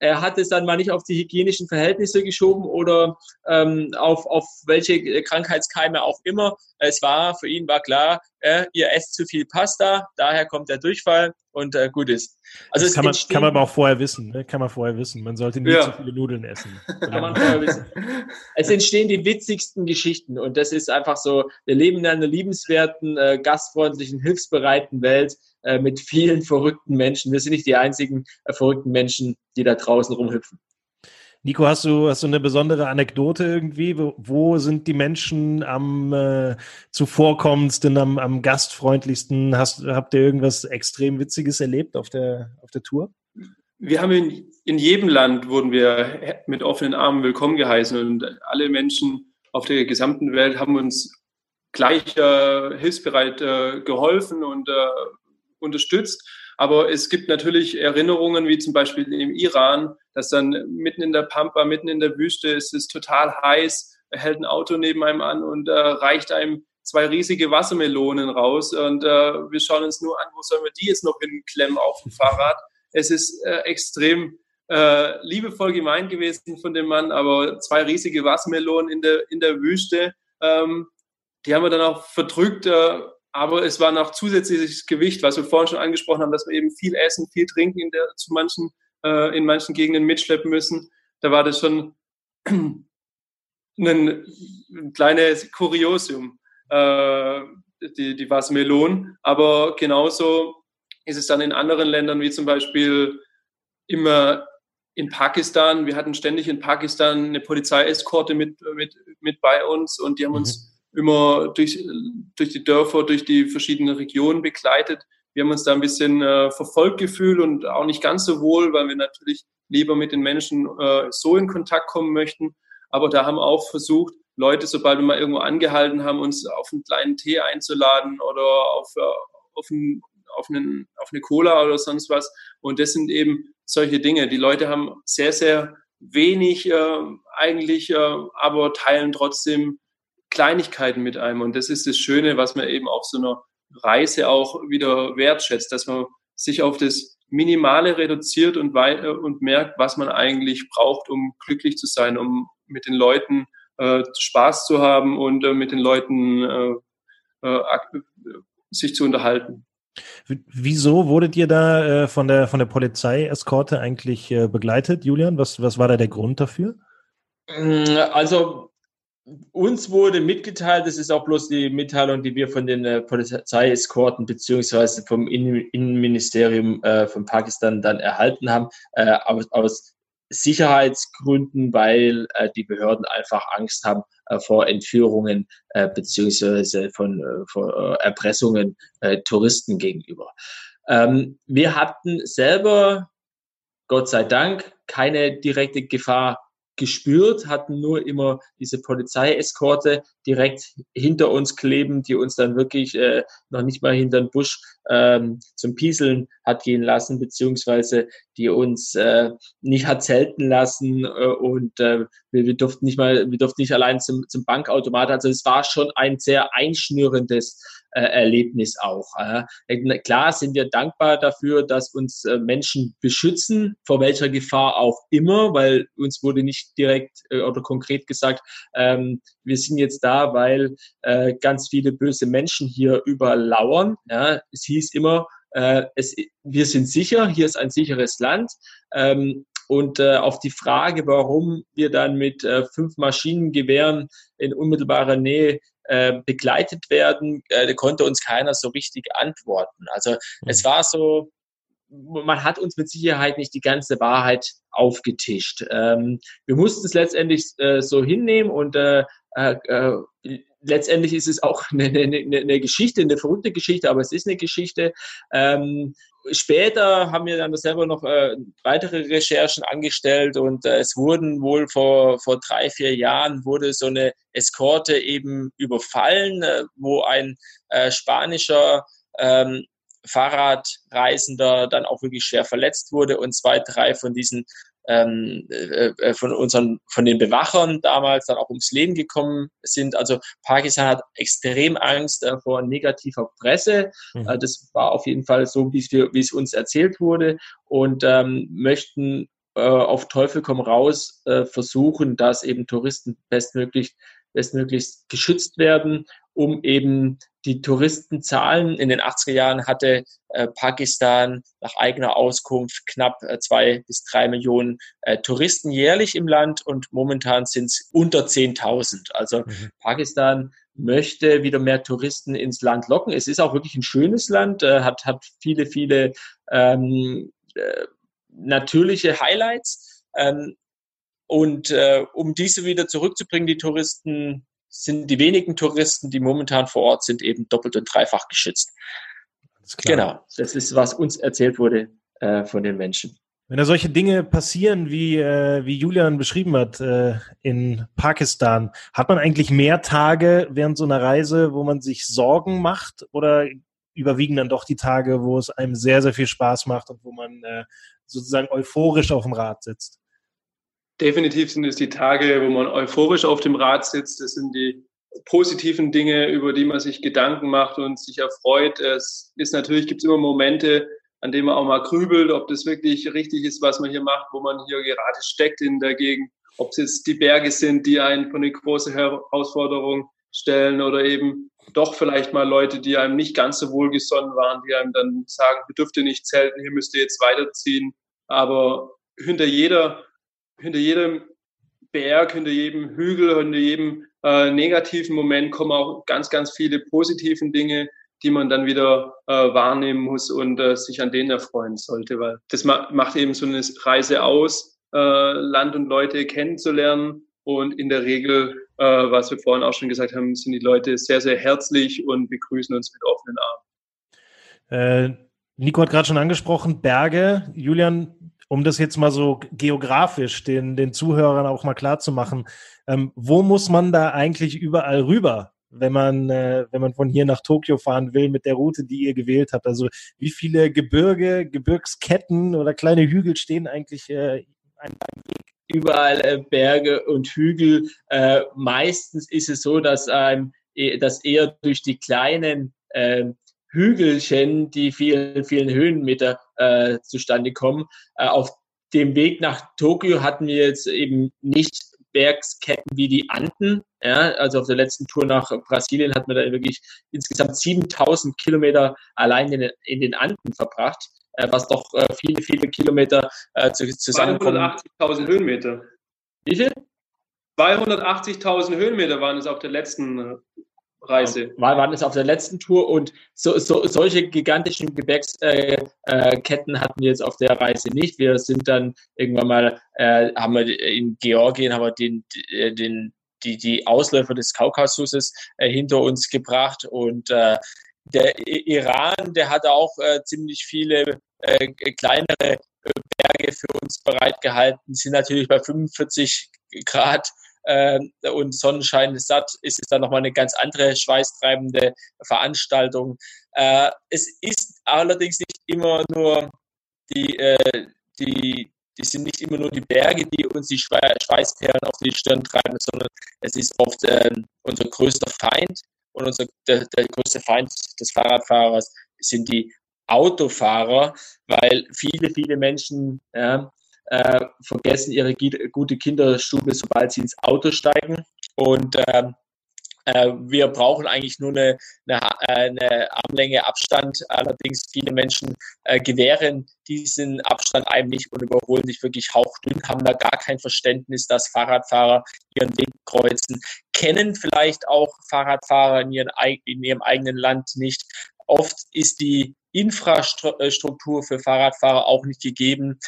er hat es dann mal nicht auf die hygienischen Verhältnisse geschoben oder ähm, auf, auf welche Krankheitskeime auch immer. Es war, für ihn war klar, äh, ihr esst zu viel Pasta, daher kommt der Durchfall und äh, gut ist. Also das kann man, kann man aber auch vorher wissen, ne? kann man vorher wissen. Man sollte nicht ja. zu viele Nudeln essen. <laughs> Kann man vorher wissen. <laughs> Es entstehen die witzigsten Geschichten und das ist einfach so, wir leben in einer liebenswerten, äh, gastfreundlichen, hilfsbereiten Welt äh, mit vielen verrückten Menschen. Wir sind nicht die einzigen äh, verrückten Menschen, die da draußen rumhüpfen. Nico, hast du, hast du eine besondere Anekdote irgendwie? Wo, wo sind die Menschen am äh, zuvorkommendsten, am, am gastfreundlichsten? Hast, habt ihr irgendwas extrem Witziges erlebt auf der, auf der Tour? Wir haben in, in jedem Land wurden wir mit offenen Armen willkommen geheißen und alle Menschen auf der gesamten Welt haben uns gleich äh, hilfsbereit äh, geholfen und äh, unterstützt. Aber es gibt natürlich Erinnerungen, wie zum Beispiel im Iran, dass dann mitten in der Pampa, mitten in der Wüste, ist es total heiß, hält ein Auto neben einem an und äh, reicht einem zwei riesige Wassermelonen raus. Und äh, wir schauen uns nur an, wo sollen wir die jetzt noch hinklemmen auf dem Fahrrad. Es ist äh, extrem äh, liebevoll gemeint gewesen von dem Mann, aber zwei riesige Wassermelonen in der, in der Wüste, ähm, die haben wir dann auch verdrückt. Äh, aber es war noch zusätzliches Gewicht, was wir vorhin schon angesprochen haben, dass wir eben viel essen, viel trinken in, der, zu manchen, äh, in manchen Gegenden mitschleppen müssen. Da war das schon <clears throat> ein, ein kleines Kuriosum, äh, die, die Wassermelonen. Aber genauso ist es dann in anderen Ländern, wie zum Beispiel immer in Pakistan. Wir hatten ständig in Pakistan eine Polizeieskorte mit, mit, mit bei uns und die haben uns mhm immer durch, durch die Dörfer, durch die verschiedenen Regionen begleitet. Wir haben uns da ein bisschen äh, verfolgt gefühlt und auch nicht ganz so wohl, weil wir natürlich lieber mit den Menschen äh, so in Kontakt kommen möchten. Aber da haben auch versucht, Leute, sobald wir mal irgendwo angehalten haben, uns auf einen kleinen Tee einzuladen oder auf, äh, auf, einen, auf, einen, auf eine Cola oder sonst was. Und das sind eben solche Dinge. Die Leute haben sehr, sehr wenig äh, eigentlich, äh, aber teilen trotzdem Kleinigkeiten mit einem. Und das ist das Schöne, was man eben auf so einer Reise auch wieder wertschätzt, dass man sich auf das Minimale reduziert und, äh, und merkt, was man eigentlich braucht, um glücklich zu sein, um mit den Leuten äh, Spaß zu haben und äh, mit den Leuten äh, äh sich zu unterhalten. Wieso wurdet ihr da äh, von der, von der Polizeieskorte eigentlich begleitet, Julian? Was, was war da der Grund dafür? Also uns wurde mitgeteilt, das ist auch bloß die Mitteilung, die wir von den äh, Polizeieskorten beziehungsweise vom Innenministerium äh, von Pakistan dann erhalten haben, äh, aus, aus Sicherheitsgründen, weil äh, die Behörden einfach Angst haben äh, vor Entführungen äh, beziehungsweise von vor, Erpressungen Touristen gegenüber. Ähm, wir hatten selber, Gott sei Dank, keine direkte Gefahr gespürt, hatten nur immer diese Polizeieskorte direkt hinter uns kleben, die uns dann wirklich äh, noch nicht mal hinter den Busch ähm, zum Pieseln hat gehen lassen, beziehungsweise die uns äh, nicht hat zelten lassen äh, und äh, wir, wir durften nicht mal, wir durften nicht allein zum, zum Bankautomat. Also es war schon ein sehr einschnürendes äh, Erlebnis auch. Äh. Klar sind wir dankbar dafür, dass uns äh, Menschen beschützen, vor welcher Gefahr auch immer, weil uns wurde nicht direkt äh, oder konkret gesagt, ähm, wir sind jetzt da, weil äh, ganz viele böse Menschen hier überall lauern. Ja. Es hieß immer, äh, es, wir sind sicher, hier ist ein sicheres Land. Ähm, und äh, auf die Frage, warum wir dann mit äh, fünf Maschinengewehren in unmittelbarer Nähe äh, begleitet werden, äh, konnte uns keiner so richtig antworten. Also mhm. es war so, man hat uns mit Sicherheit nicht die ganze Wahrheit aufgetischt. Ähm, wir mussten es letztendlich äh, so hinnehmen und äh, äh, äh letztendlich ist es auch <laughs> eine, eine, eine, Geschichte, eine verrückte Geschichte, aber es ist eine Geschichte. Ähm, später haben wir dann selber noch äh, weitere Recherchen angestellt und äh, es wurden wohl vor, vor drei, vier Jahren wurde so eine Eskorte eben überfallen, äh, wo ein äh, spanischer ähm, Fahrradreisender dann auch wirklich schwer verletzt wurde und zwei, drei von diesen ähm, äh, äh, von unseren, von den Bewachern damals dann auch ums Leben gekommen sind. Also Pakistan hat extrem Angst äh, vor negativer Presse. Mhm. Äh, das war auf jeden Fall so, wie es, uns erzählt wurde und ähm, möchten äh, auf Teufel komm raus äh, versuchen, dass eben Touristen bestmöglich bestmöglichst geschützt werden, um eben die Touristenzahlen. In den 80er Jahren hatte äh, Pakistan nach eigener Auskunft knapp äh, zwei bis drei Millionen äh, Touristen jährlich im Land und momentan sind es unter 10.000. Also mhm. Pakistan möchte wieder mehr Touristen ins Land locken. Es ist auch wirklich ein schönes Land, hat, hat viele, viele ähm, äh, natürliche Highlights. Ähm, und äh, um diese wieder zurückzubringen, die Touristen, sind die wenigen Touristen, die momentan vor Ort sind, eben doppelt und dreifach geschützt. Genau, das ist, was uns erzählt wurde äh, von den Menschen. Wenn da solche Dinge passieren, wie, äh, wie Julian beschrieben hat äh, in Pakistan, hat man eigentlich mehr Tage während so einer Reise, wo man sich Sorgen macht oder überwiegen dann doch die Tage, wo es einem sehr, sehr viel Spaß macht und wo man äh, sozusagen euphorisch auf dem Rad sitzt? Definitiv sind es die Tage, wo man euphorisch auf dem Rad sitzt. Das sind die positiven Dinge, über die man sich Gedanken macht und sich erfreut. Es ist natürlich, gibt es immer Momente, an denen man auch mal grübelt, ob das wirklich richtig ist, was man hier macht, wo man hier gerade steckt in der Gegend, ob es jetzt die Berge sind, die einen vor eine große Herausforderung stellen oder eben doch vielleicht mal Leute, die einem nicht ganz so wohlgesonnen waren, die einem dann sagen, ihr dürft ihr nicht zelten, hier müsst ihr jetzt weiterziehen. Aber hinter jeder hinter jedem Berg, hinter jedem Hügel, hinter jedem äh, negativen Moment kommen auch ganz, ganz viele positiven Dinge, die man dann wieder äh, wahrnehmen muss und äh, sich an denen erfreuen sollte, weil das ma macht eben so eine Reise aus, äh, Land und Leute kennenzulernen und in der Regel, äh, was wir vorhin auch schon gesagt haben, sind die Leute sehr, sehr herzlich und begrüßen uns mit offenen Armen. Äh, Nico hat gerade schon angesprochen, Berge. Julian, um das jetzt mal so geografisch den, den Zuhörern auch mal klar zu machen, ähm, wo muss man da eigentlich überall rüber, wenn man, äh, wenn man von hier nach Tokio fahren will mit der Route, die ihr gewählt habt? Also wie viele Gebirge, Gebirgsketten oder kleine Hügel stehen eigentlich äh, an Weg? Überall äh, Berge und Hügel. Äh, meistens ist es so, dass, ähm, dass eher durch die kleinen äh, Hügelchen, die vielen, vielen Höhenmeter äh, zustande kommen. Äh, auf dem Weg nach Tokio hatten wir jetzt eben nicht Bergsketten wie die Anden. Ja, also auf der letzten Tour nach Brasilien hat man da wirklich insgesamt 7000 Kilometer allein in, in den Anden verbracht, äh, was doch äh, viele, viele Kilometer äh, zusammenkommen. 280.000 Höhenmeter. Wie viel? 280.000 Höhenmeter waren es auf der letzten äh, Reise. War, waren es auf der letzten Tour und so, so, solche gigantischen Gebirgsketten äh, äh, hatten wir jetzt auf der Reise nicht. Wir sind dann irgendwann mal, äh, haben wir in Georgien, haben wir den, äh, den, die, die Ausläufer des Kaukasuses äh, hinter uns gebracht und der Iran, der hat auch ziemlich viele kleinere Berge für uns bereitgehalten, sind natürlich bei 45 Grad äh, und Sonnenschein ist satt, ist es dann nochmal eine ganz andere schweißtreibende Veranstaltung. Äh, es ist allerdings nicht immer nur die, äh, die, die sind nicht immer nur die Berge, die uns die Schweißperlen auf die Stirn treiben, sondern es ist oft äh, unser größter Feind und unser, der, der größte Feind des Fahrradfahrers sind die Autofahrer, weil viele, viele Menschen ja, äh, vergessen ihre gute Kinderstube, sobald sie ins Auto steigen. Und äh, äh, wir brauchen eigentlich nur eine, eine, eine, Armlänge Abstand. Allerdings viele Menschen äh, gewähren diesen Abstand einem nicht und überholen sich wirklich hauchdünn, haben da gar kein Verständnis, dass Fahrradfahrer ihren Weg kreuzen, kennen vielleicht auch Fahrradfahrer in, ihren, in ihrem eigenen Land nicht. Oft ist die Infrastruktur für Fahrradfahrer auch nicht gegeben.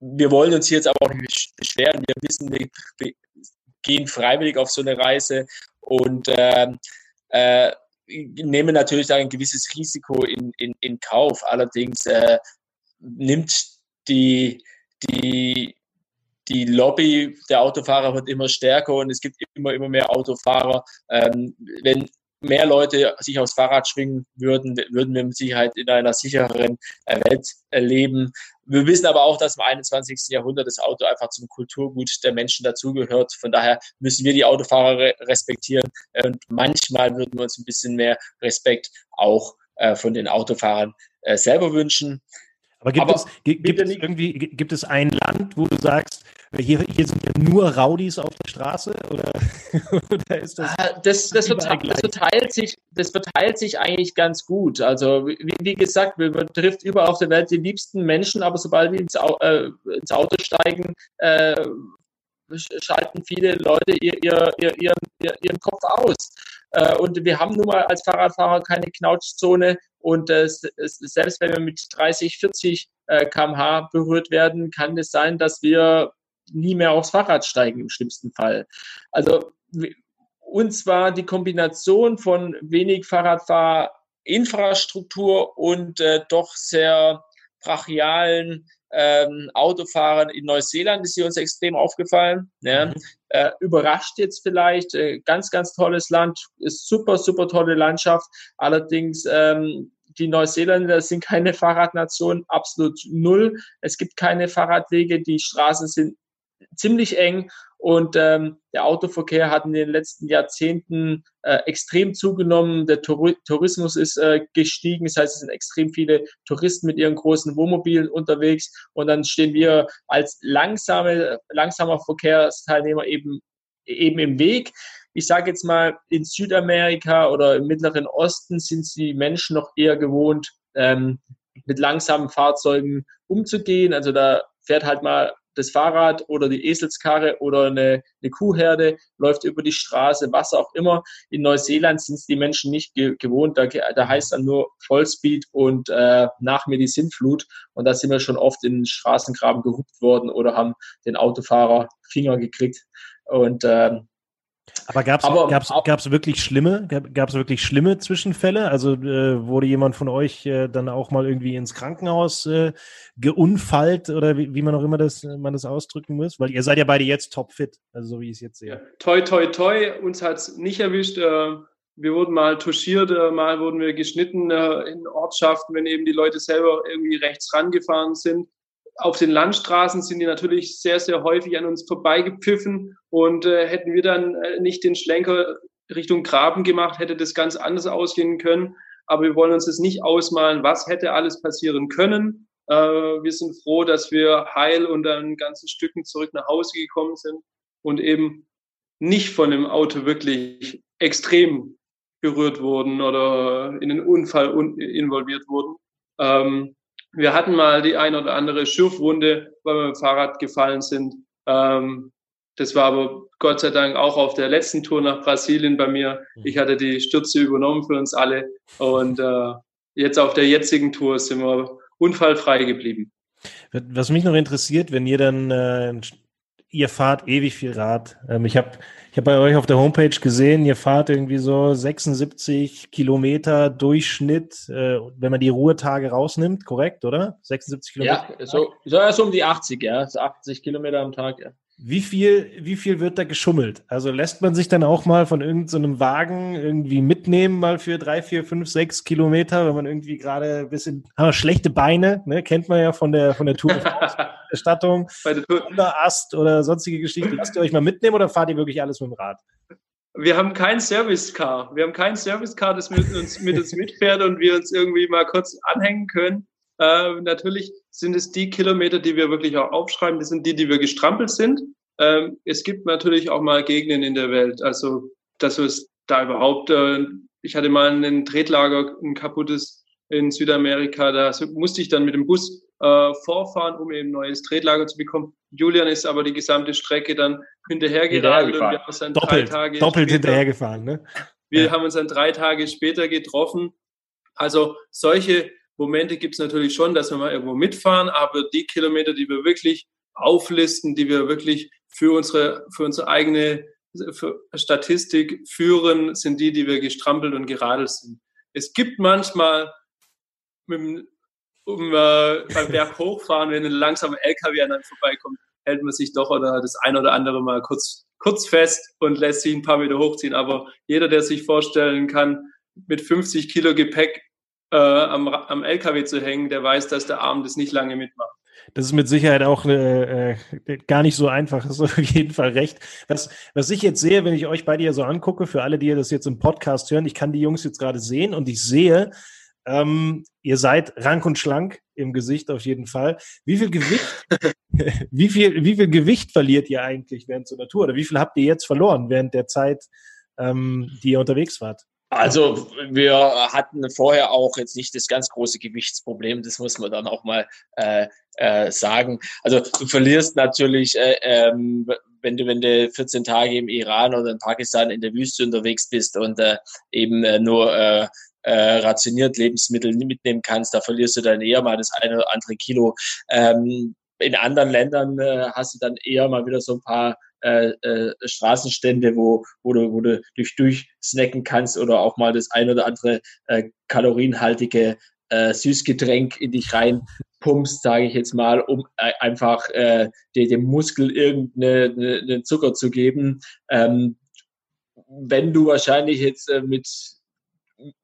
Wir wollen uns jetzt aber auch nicht beschweren. Wir wissen, wir gehen freiwillig auf so eine Reise und äh, äh, nehmen natürlich da ein gewisses Risiko in, in, in Kauf. Allerdings äh, nimmt die, die, die Lobby der Autofahrer wird immer stärker und es gibt immer, immer mehr Autofahrer. Ähm, wenn mehr Leute sich aufs Fahrrad schwingen würden, würden wir mit Sicherheit in einer sichereren äh, Welt leben. Wir wissen aber auch, dass im 21. Jahrhundert das Auto einfach zum Kulturgut der Menschen dazugehört. Von daher müssen wir die Autofahrer respektieren und manchmal würden wir uns ein bisschen mehr Respekt auch äh, von den Autofahrern äh, selber wünschen. Aber gibt, Aber es, gibt es irgendwie, gibt es ein Land, wo du sagst, hier, hier sind ja nur Raudis auf der Straße? Oder, <laughs> oder ist das? Ah, das, das, verteilt, das, verteilt sich, das verteilt sich eigentlich ganz gut. Also, wie, wie gesagt, man trifft überall auf der Welt die liebsten Menschen, aber sobald wir ins, äh, ins Auto steigen, äh, schalten viele Leute ihr, ihr, ihr, ihren, ihren Kopf aus. Äh, und wir haben nun mal als Fahrradfahrer keine Knautschzone und äh, selbst wenn wir mit 30, 40 äh, kmh berührt werden, kann es sein, dass wir nie mehr aufs Fahrrad steigen im schlimmsten Fall. Also uns war die Kombination von wenig Fahrradfahrinfrastruktur und äh, doch sehr brachialen ähm, Autofahrern in Neuseeland ist sie uns extrem aufgefallen. Mhm. Äh, überrascht jetzt vielleicht, äh, ganz, ganz tolles Land, ist super, super tolle Landschaft. Allerdings ähm, die Neuseeländer sind keine Fahrradnation, absolut null. Es gibt keine Fahrradwege, die Straßen sind ziemlich eng und ähm, der Autoverkehr hat in den letzten Jahrzehnten äh, extrem zugenommen. Der Tour Tourismus ist äh, gestiegen. Das heißt, es sind extrem viele Touristen mit ihren großen Wohnmobilen unterwegs. Und dann stehen wir als langsame, langsamer Verkehrsteilnehmer eben, eben im Weg. Ich sage jetzt mal, in Südamerika oder im Mittleren Osten sind die Menschen noch eher gewohnt, ähm, mit langsamen Fahrzeugen umzugehen. Also da fährt halt mal das Fahrrad oder die Eselskarre oder eine, eine Kuhherde läuft über die Straße, was auch immer. In Neuseeland sind es die Menschen nicht ge gewohnt. Da, da heißt dann nur Vollspeed und äh, nach mir die Sintflut. Und da sind wir schon oft in den Straßengraben gehupt worden oder haben den Autofahrer Finger gekriegt. Und ähm, aber gab es gab's, wirklich schlimme, gab es wirklich schlimme Zwischenfälle? Also äh, wurde jemand von euch äh, dann auch mal irgendwie ins Krankenhaus äh, geunfallt oder wie, wie, man auch immer das, man das ausdrücken muss? Weil ihr seid ja beide jetzt topfit, also so wie ich es jetzt sehe. Ja, toi, toi, toi, uns hat es nicht erwischt. Äh, wir wurden mal touchiert, äh, mal wurden wir geschnitten äh, in Ortschaften, wenn eben die Leute selber irgendwie rechts rangefahren sind auf den Landstraßen sind die natürlich sehr, sehr häufig an uns vorbeigepfiffen und äh, hätten wir dann äh, nicht den Schlenker Richtung Graben gemacht, hätte das ganz anders ausgehen können. Aber wir wollen uns das nicht ausmalen, was hätte alles passieren können. Äh, wir sind froh, dass wir heil und dann ganzen Stücken zurück nach Hause gekommen sind und eben nicht von dem Auto wirklich extrem berührt wurden oder in den Unfall involviert wurden. Ähm, wir hatten mal die ein oder andere Schürfwunde, weil wir mit dem Fahrrad gefallen sind. Ähm, das war aber Gott sei Dank auch auf der letzten Tour nach Brasilien bei mir. Ich hatte die Stürze übernommen für uns alle und äh, jetzt auf der jetzigen Tour sind wir unfallfrei geblieben. Was mich noch interessiert, wenn ihr dann, äh, ihr fahrt ewig viel Rad. Ähm, ich habe ich habe bei euch auf der Homepage gesehen, ihr fahrt irgendwie so 76 Kilometer Durchschnitt, äh, wenn man die Ruhetage rausnimmt, korrekt, oder? 76 Kilometer? Ja, so, so, so um die 80, ja. 80 Kilometer am Tag, ja. Wie viel, wie viel wird da geschummelt? Also lässt man sich dann auch mal von irgendeinem so Wagen irgendwie mitnehmen, mal für drei, vier, fünf, sechs Kilometer, wenn man irgendwie gerade ein bisschen ah, schlechte Beine, ne, kennt man ja von der von der Tour Erstattung, <laughs> Ast oder sonstige Geschichten. Lasst ihr euch mal mitnehmen oder fahrt ihr wirklich alles mit dem Rad? Wir haben kein Service-Car. Wir haben kein Service-Car, das mit uns, mit uns mitfährt und wir uns irgendwie mal kurz anhängen können. Äh, natürlich sind es die Kilometer, die wir wirklich auch aufschreiben, das sind die, die wir gestrampelt sind. Ähm, es gibt natürlich auch mal Gegenden in der Welt, also dass es da überhaupt, äh, ich hatte mal ein Tretlager, ein kaputtes in Südamerika, da musste ich dann mit dem Bus äh, vorfahren, um eben ein neues Tretlager zu bekommen. Julian ist aber die gesamte Strecke dann hinterhergeradelt und wir haben uns dann doppelt, drei Tage doppelt später, hinterhergefahren. Ne? Wir ja. haben uns dann drei Tage später getroffen. Also solche Momente gibt es natürlich schon, dass wir mal irgendwo mitfahren, aber die Kilometer, die wir wirklich auflisten, die wir wirklich für unsere, für unsere eigene Statistik führen, sind die, die wir gestrampelt und geradelt sind. Es gibt manchmal mit, um äh, beim Berg hochfahren, wenn ein langsamer LKW an einem vorbeikommt, hält man sich doch oder das ein oder andere mal kurz, kurz fest und lässt sich ein paar Meter hochziehen. Aber jeder, der sich vorstellen kann, mit 50 Kilo Gepäck äh, am, am LKW zu hängen, der weiß, dass der Arm das nicht lange mitmacht. Das ist mit Sicherheit auch äh, äh gar nicht so einfach. <laughs> Das ist auf jeden Fall recht. Was, was ich jetzt sehe, wenn ich euch beide hier so angucke, für alle, die das jetzt im Podcast hören, ich kann die Jungs jetzt gerade sehen und ich sehe, ähm, ihr seid rank und schlank im Gesicht auf jeden Fall. Wie viel Gewicht, <laughs> wie viel, wie viel Gewicht verliert ihr eigentlich während so einer Tour? Oder wie viel habt ihr jetzt verloren während der Zeit, ähm, die ihr unterwegs wart? Also wir hatten vorher auch jetzt nicht das ganz große Gewichtsproblem, das muss man dann auch mal äh, äh, sagen. Also du verlierst natürlich, äh, ähm, wenn du wenn du 14 Tage im Iran oder in Pakistan in der Wüste unterwegs bist und äh, eben äh, nur äh, äh, rationiert Lebensmittel mitnehmen kannst, da verlierst du dann eher mal das eine oder andere Kilo. Ähm, in anderen Ländern äh, hast du dann eher mal wieder so ein paar äh, äh, Straßenstände, wo, wo, du, wo du dich durchsnacken kannst oder auch mal das ein oder andere äh, kalorienhaltige äh, Süßgetränk in dich rein pumpst, sage ich jetzt mal, um äh, einfach äh, dem, dem Muskel irgendeinen ne, ne Zucker zu geben. Ähm, wenn du wahrscheinlich jetzt äh, mit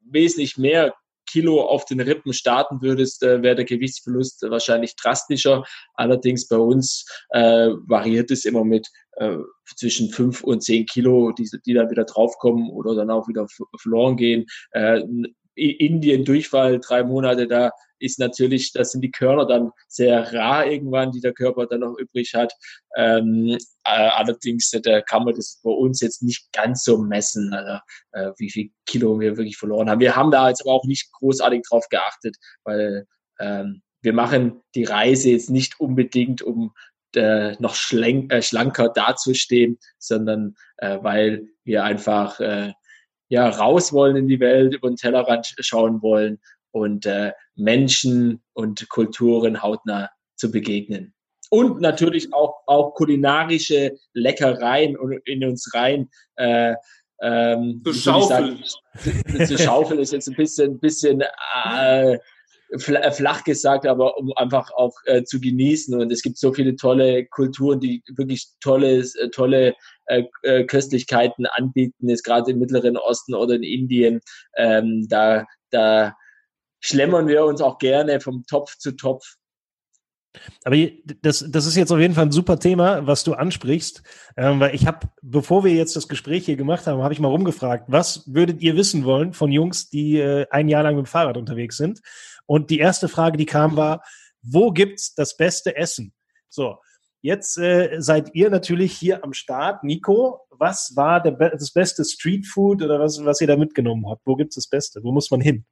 wesentlich mehr Kilo auf den Rippen starten würdest, äh, wäre der Gewichtsverlust wahrscheinlich drastischer. Allerdings bei uns äh, variiert es immer mit äh, zwischen fünf und zehn Kilo, die, die dann wieder draufkommen oder dann auch wieder verloren gehen. Äh, Indien Durchfall, drei Monate, da ist natürlich, das sind die Körner dann sehr rar irgendwann, die der Körper dann noch übrig hat. Ähm, äh, allerdings äh, da kann man das bei uns jetzt nicht ganz so messen, also, äh, wie viel Kilo wir wirklich verloren haben. Wir haben da jetzt aber auch nicht großartig drauf geachtet, weil ähm, wir machen die Reise jetzt nicht unbedingt, um äh, noch äh, schlanker dazustehen, sondern äh, weil wir einfach äh, ja raus wollen in die Welt, über den Tellerrand schauen wollen und äh, Menschen und Kulturen hautnah zu begegnen. Und natürlich auch, auch kulinarische Leckereien in uns rein. Äh, ähm, zu schaufeln. <laughs> zu schaufeln ist jetzt ein bisschen, bisschen äh, äh, flach gesagt, aber um einfach auch äh, zu genießen. Und es gibt so viele tolle Kulturen, die wirklich tolle, äh, tolle äh, äh, Köstlichkeiten anbieten, jetzt gerade im Mittleren Osten oder in Indien. Ähm, da, da schlemmern wir uns auch gerne vom Topf zu Topf. Aber das, das ist jetzt auf jeden Fall ein super Thema, was du ansprichst, ähm, weil ich habe, bevor wir jetzt das Gespräch hier gemacht haben, habe ich mal rumgefragt, was würdet ihr wissen wollen von Jungs, die äh, ein Jahr lang mit dem Fahrrad unterwegs sind? Und die erste Frage, die kam, war, wo gibt's das beste Essen? So, jetzt äh, seid ihr natürlich hier am Start. Nico, was war der, das beste Streetfood oder was, was ihr da mitgenommen habt? Wo gibt's das Beste? Wo muss man hin?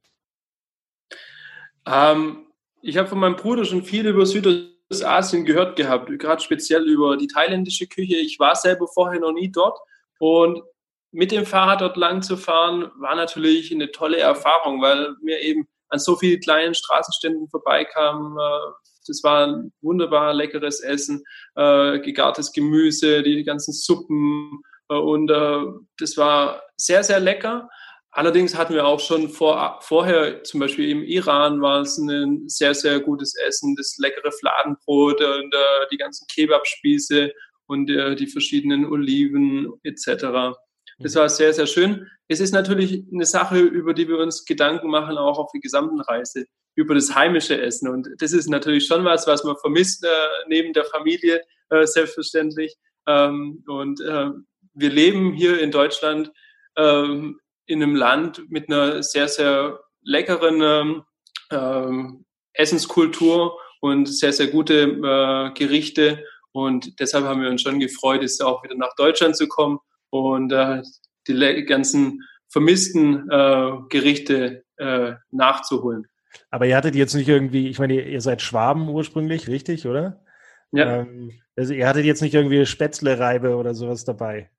Ähm, ich habe von meinem Bruder schon viel über Südostasien gehört gehabt, gerade speziell über die thailändische Küche. Ich war selber vorher noch nie dort und mit dem Fahrrad dort lang zu fahren, war natürlich eine tolle Erfahrung, weil wir eben an so vielen kleinen Straßenständen vorbeikamen. Äh, das war ein wunderbar leckeres Essen, äh, gegartes Gemüse, die ganzen Suppen äh, und das war sehr, sehr lecker. Allerdings hatten wir auch schon vor, vorher, zum Beispiel im Iran, war es ein sehr, sehr gutes Essen, das leckere Fladenbrot und äh, die ganzen Kebabspieße und äh, die verschiedenen Oliven etc. Das war sehr, sehr schön. Es ist natürlich eine Sache, über die wir uns Gedanken machen, auch auf der gesamten Reise, über das heimische Essen. Und das ist natürlich schon was, was man vermisst, äh, neben der Familie äh, selbstverständlich. Ähm, und äh, wir leben hier in Deutschland ähm, in einem Land mit einer sehr, sehr leckeren ähm, ähm Essenskultur und sehr, sehr gute äh, Gerichte. Und deshalb haben wir uns schon gefreut, jetzt auch wieder nach Deutschland zu kommen und äh, die ganzen vermissten äh, Gerichte äh, nachzuholen. Aber ihr hattet jetzt nicht irgendwie, ich meine, ihr seid Schwaben ursprünglich, richtig, oder? Ja. Ähm, also ihr hattet jetzt nicht irgendwie Spätzle-Reibe oder sowas dabei.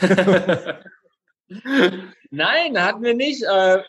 <laughs> Nein, hatten wir nicht. Äh,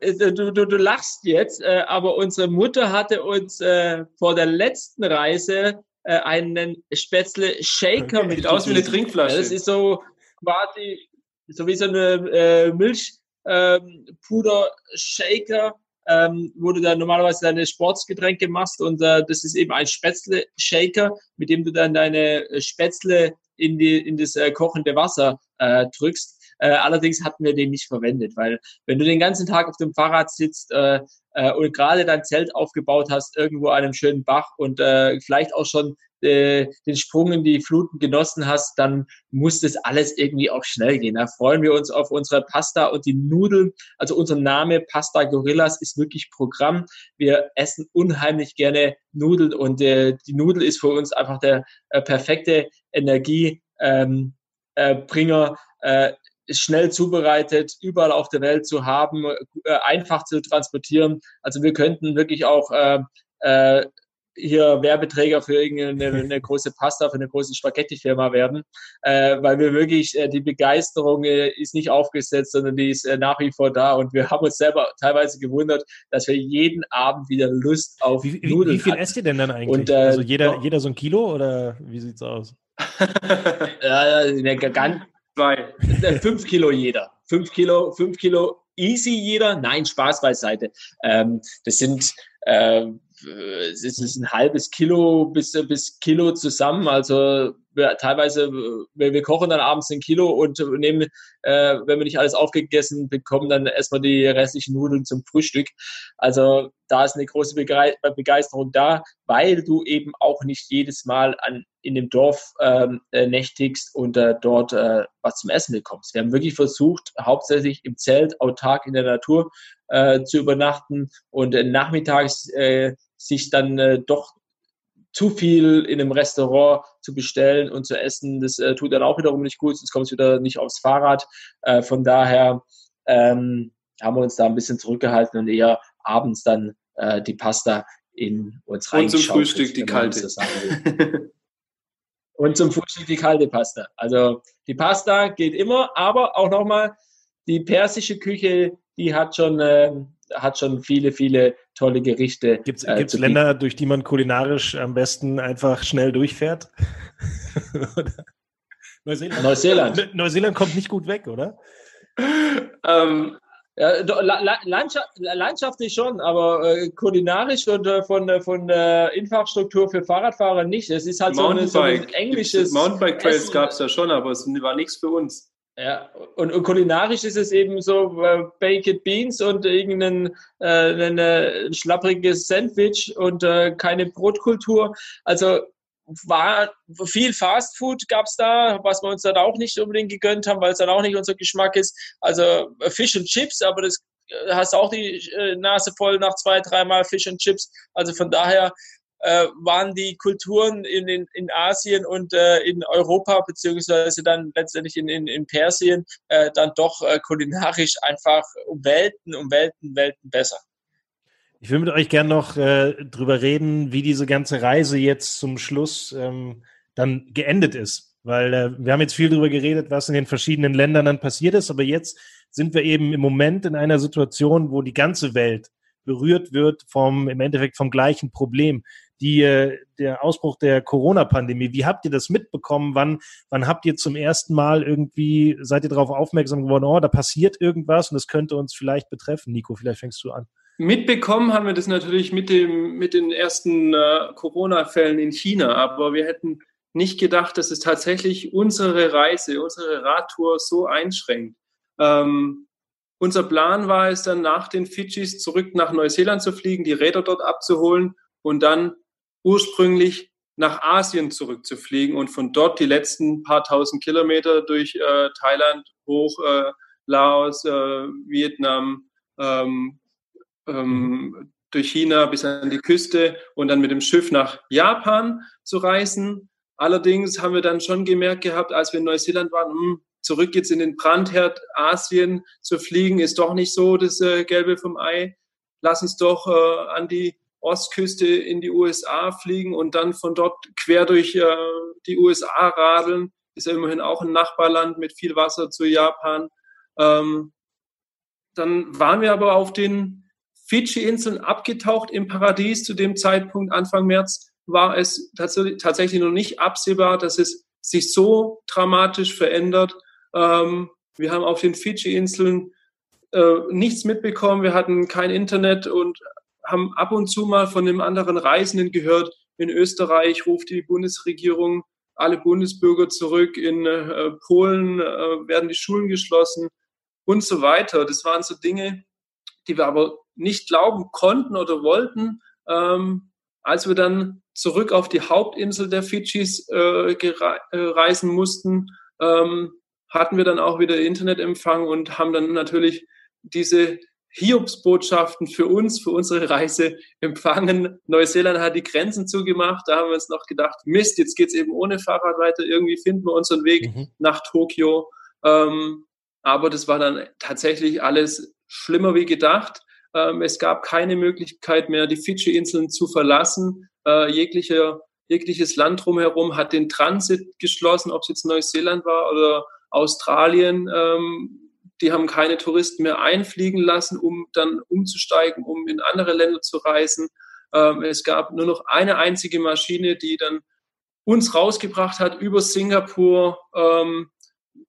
äh, du, du, du lachst jetzt, äh, aber unsere Mutter hatte uns äh, vor der letzten Reise äh, einen Spätzle-Shaker okay. mit. Sieht aus wie eine <laughs> Trinkflasche. Das ist so quasi so wie so eine äh, Milchpuder-Shaker, ähm, ähm, wo du dann normalerweise deine Sportsgetränke machst und äh, das ist eben ein Spätzle-Shaker, mit dem du dann deine Spätzle in, die, in das äh, kochende Wasser äh, drückst. Äh, allerdings hatten wir den nicht verwendet, weil wenn du den ganzen Tag auf dem Fahrrad sitzt äh, äh, und gerade dein Zelt aufgebaut hast, irgendwo an einem schönen Bach und äh, vielleicht auch schon äh, den Sprung in die Fluten genossen hast, dann muss das alles irgendwie auch schnell gehen. Da freuen wir uns auf unsere Pasta und die Nudeln. Also unser Name Pasta Gorillas ist wirklich Programm. Wir essen unheimlich gerne Nudeln und äh, die Nudel ist für uns einfach der äh, perfekte Energiebringer. Ähm, äh, äh, ist schnell zubereitet, überall auf der Welt zu haben, äh, einfach zu transportieren. Also wir könnten wirklich auch äh, äh, hier Werbeträger für irgendeine eine große Pasta, für eine große Spaghetti-Firma werden, äh, weil wir wirklich, äh, die Begeisterung äh, ist nicht aufgesetzt, sondern die ist äh, nach wie vor da und wir haben uns selber teilweise gewundert, dass wir jeden Abend wieder Lust auf wie, wie, Nudeln Wie viel hatten. esst ihr denn dann eigentlich? Und, äh, also jeder, jeder so ein Kilo oder wie sieht's aus? <laughs> <laughs> ja, ja, ganz, Zwei. Äh, fünf Kilo jeder. Fünf Kilo, fünf Kilo easy jeder. Nein, Spaß beiseite. Ähm, das sind äh, es ist ein halbes Kilo bis, bis Kilo zusammen. Also teilweise, wir, wir kochen dann abends ein Kilo und nehmen, äh, wenn wir nicht alles aufgegessen bekommen, dann erstmal die restlichen Nudeln zum Frühstück. Also da ist eine große Begeisterung da, weil du eben auch nicht jedes Mal an, in dem Dorf ähm, äh, nächtigst und äh, dort äh, was zum Essen bekommst. Wir haben wirklich versucht, hauptsächlich im Zelt, autark in der Natur äh, zu übernachten und äh, nachmittags äh, sich dann doch zu viel in einem Restaurant zu bestellen und zu essen, das äh, tut dann auch wiederum nicht gut, sonst kommst du wieder nicht aufs Fahrrad. Äh, von daher ähm, haben wir uns da ein bisschen zurückgehalten und eher abends dann äh, die Pasta in uns rein. Und zum Frühstück die kalte. <laughs> und zum Frühstück die kalte Pasta. Also die Pasta geht immer, aber auch nochmal die persische Küche, die hat schon, äh, hat schon viele, viele tolle Gerichte. Gibt es äh, Länder, durch die man kulinarisch am besten einfach schnell durchfährt? <laughs> Neuseeland. Neuseeland. Neuseeland kommt nicht gut weg, oder? Ähm, ja, Landschaft, landschaftlich schon, aber äh, kulinarisch und äh, von, äh, von der Infrastruktur für Fahrradfahrer nicht. Es ist halt so, eine, so ein englisches. Mountainbike-Trails gab es ja schon, aber es war nichts für uns. Ja, und, und, kulinarisch ist es eben so äh, Baked Beans und irgendein äh, ein schlappriges Sandwich und äh, keine Brotkultur. Also war viel Fast Food gab's da, was wir uns dann auch nicht unbedingt gegönnt haben, weil es dann auch nicht unser Geschmack ist. Also äh, Fish und Chips, aber das äh, hast auch die äh, Nase voll nach zwei, dreimal Fish und Chips. Also von daher waren die Kulturen in, in, in Asien und äh, in Europa, beziehungsweise dann letztendlich in, in, in Persien, äh, dann doch äh, kulinarisch einfach um Welten, um Welten, Welten besser. Ich will mit euch gerne noch äh, drüber reden, wie diese ganze Reise jetzt zum Schluss ähm, dann geendet ist. Weil äh, wir haben jetzt viel darüber geredet, was in den verschiedenen Ländern dann passiert ist, aber jetzt sind wir eben im Moment in einer Situation, wo die ganze Welt berührt wird vom, im Endeffekt vom gleichen Problem die, äh, der Ausbruch der Corona-Pandemie. Wie habt ihr das mitbekommen? Wann, wann habt ihr zum ersten Mal irgendwie, seid ihr darauf aufmerksam geworden, oh, da passiert irgendwas und das könnte uns vielleicht betreffen? Nico, vielleicht fängst du an. Mitbekommen haben wir das natürlich mit, dem, mit den ersten äh, Corona-Fällen in China, aber wir hätten nicht gedacht, dass es tatsächlich unsere Reise, unsere Radtour so einschränkt. Ähm, unser Plan war es dann nach den Fidschis zurück nach Neuseeland zu fliegen, die Räder dort abzuholen und dann ursprünglich nach Asien zurückzufliegen und von dort die letzten paar tausend Kilometer durch äh, Thailand hoch, äh, Laos, äh, Vietnam, ähm, ähm, durch China bis an die Küste und dann mit dem Schiff nach Japan zu reisen. Allerdings haben wir dann schon gemerkt gehabt, als wir in Neuseeland waren, hm, zurück jetzt in den Brandherd Asien zu fliegen, ist doch nicht so das äh, Gelbe vom Ei. Lass uns doch äh, an die Ostküste in die USA fliegen und dann von dort quer durch äh, die USA radeln. Ist ja immerhin auch ein Nachbarland mit viel Wasser zu Japan. Ähm, dann waren wir aber auf den Fidschi-Inseln abgetaucht im Paradies. Zu dem Zeitpunkt, Anfang März, war es tatsächlich noch nicht absehbar, dass es sich so dramatisch verändert. Ähm, wir haben auf den Fidschi-Inseln äh, nichts mitbekommen. Wir hatten kein Internet und haben ab und zu mal von einem anderen Reisenden gehört, in Österreich ruft die Bundesregierung alle Bundesbürger zurück, in äh, Polen äh, werden die Schulen geschlossen und so weiter. Das waren so Dinge, die wir aber nicht glauben konnten oder wollten, ähm, als wir dann zurück auf die Hauptinsel der Fidschis äh, äh, reisen mussten, ähm, hatten wir dann auch wieder Internetempfang und haben dann natürlich diese Hiobsbotschaften für uns, für unsere Reise empfangen. Neuseeland hat die Grenzen zugemacht. Da haben wir uns noch gedacht, Mist, jetzt geht's eben ohne Fahrrad weiter. Irgendwie finden wir unseren Weg mhm. nach Tokio. Ähm, aber das war dann tatsächlich alles schlimmer wie gedacht. Ähm, es gab keine Möglichkeit mehr, die Fidschi-Inseln zu verlassen. Äh, jeglicher, jegliches Land drumherum hat den Transit geschlossen, ob es jetzt Neuseeland war oder Australien. Ähm, die haben keine Touristen mehr einfliegen lassen, um dann umzusteigen, um in andere Länder zu reisen. Ähm, es gab nur noch eine einzige Maschine, die dann uns rausgebracht hat über Singapur ähm,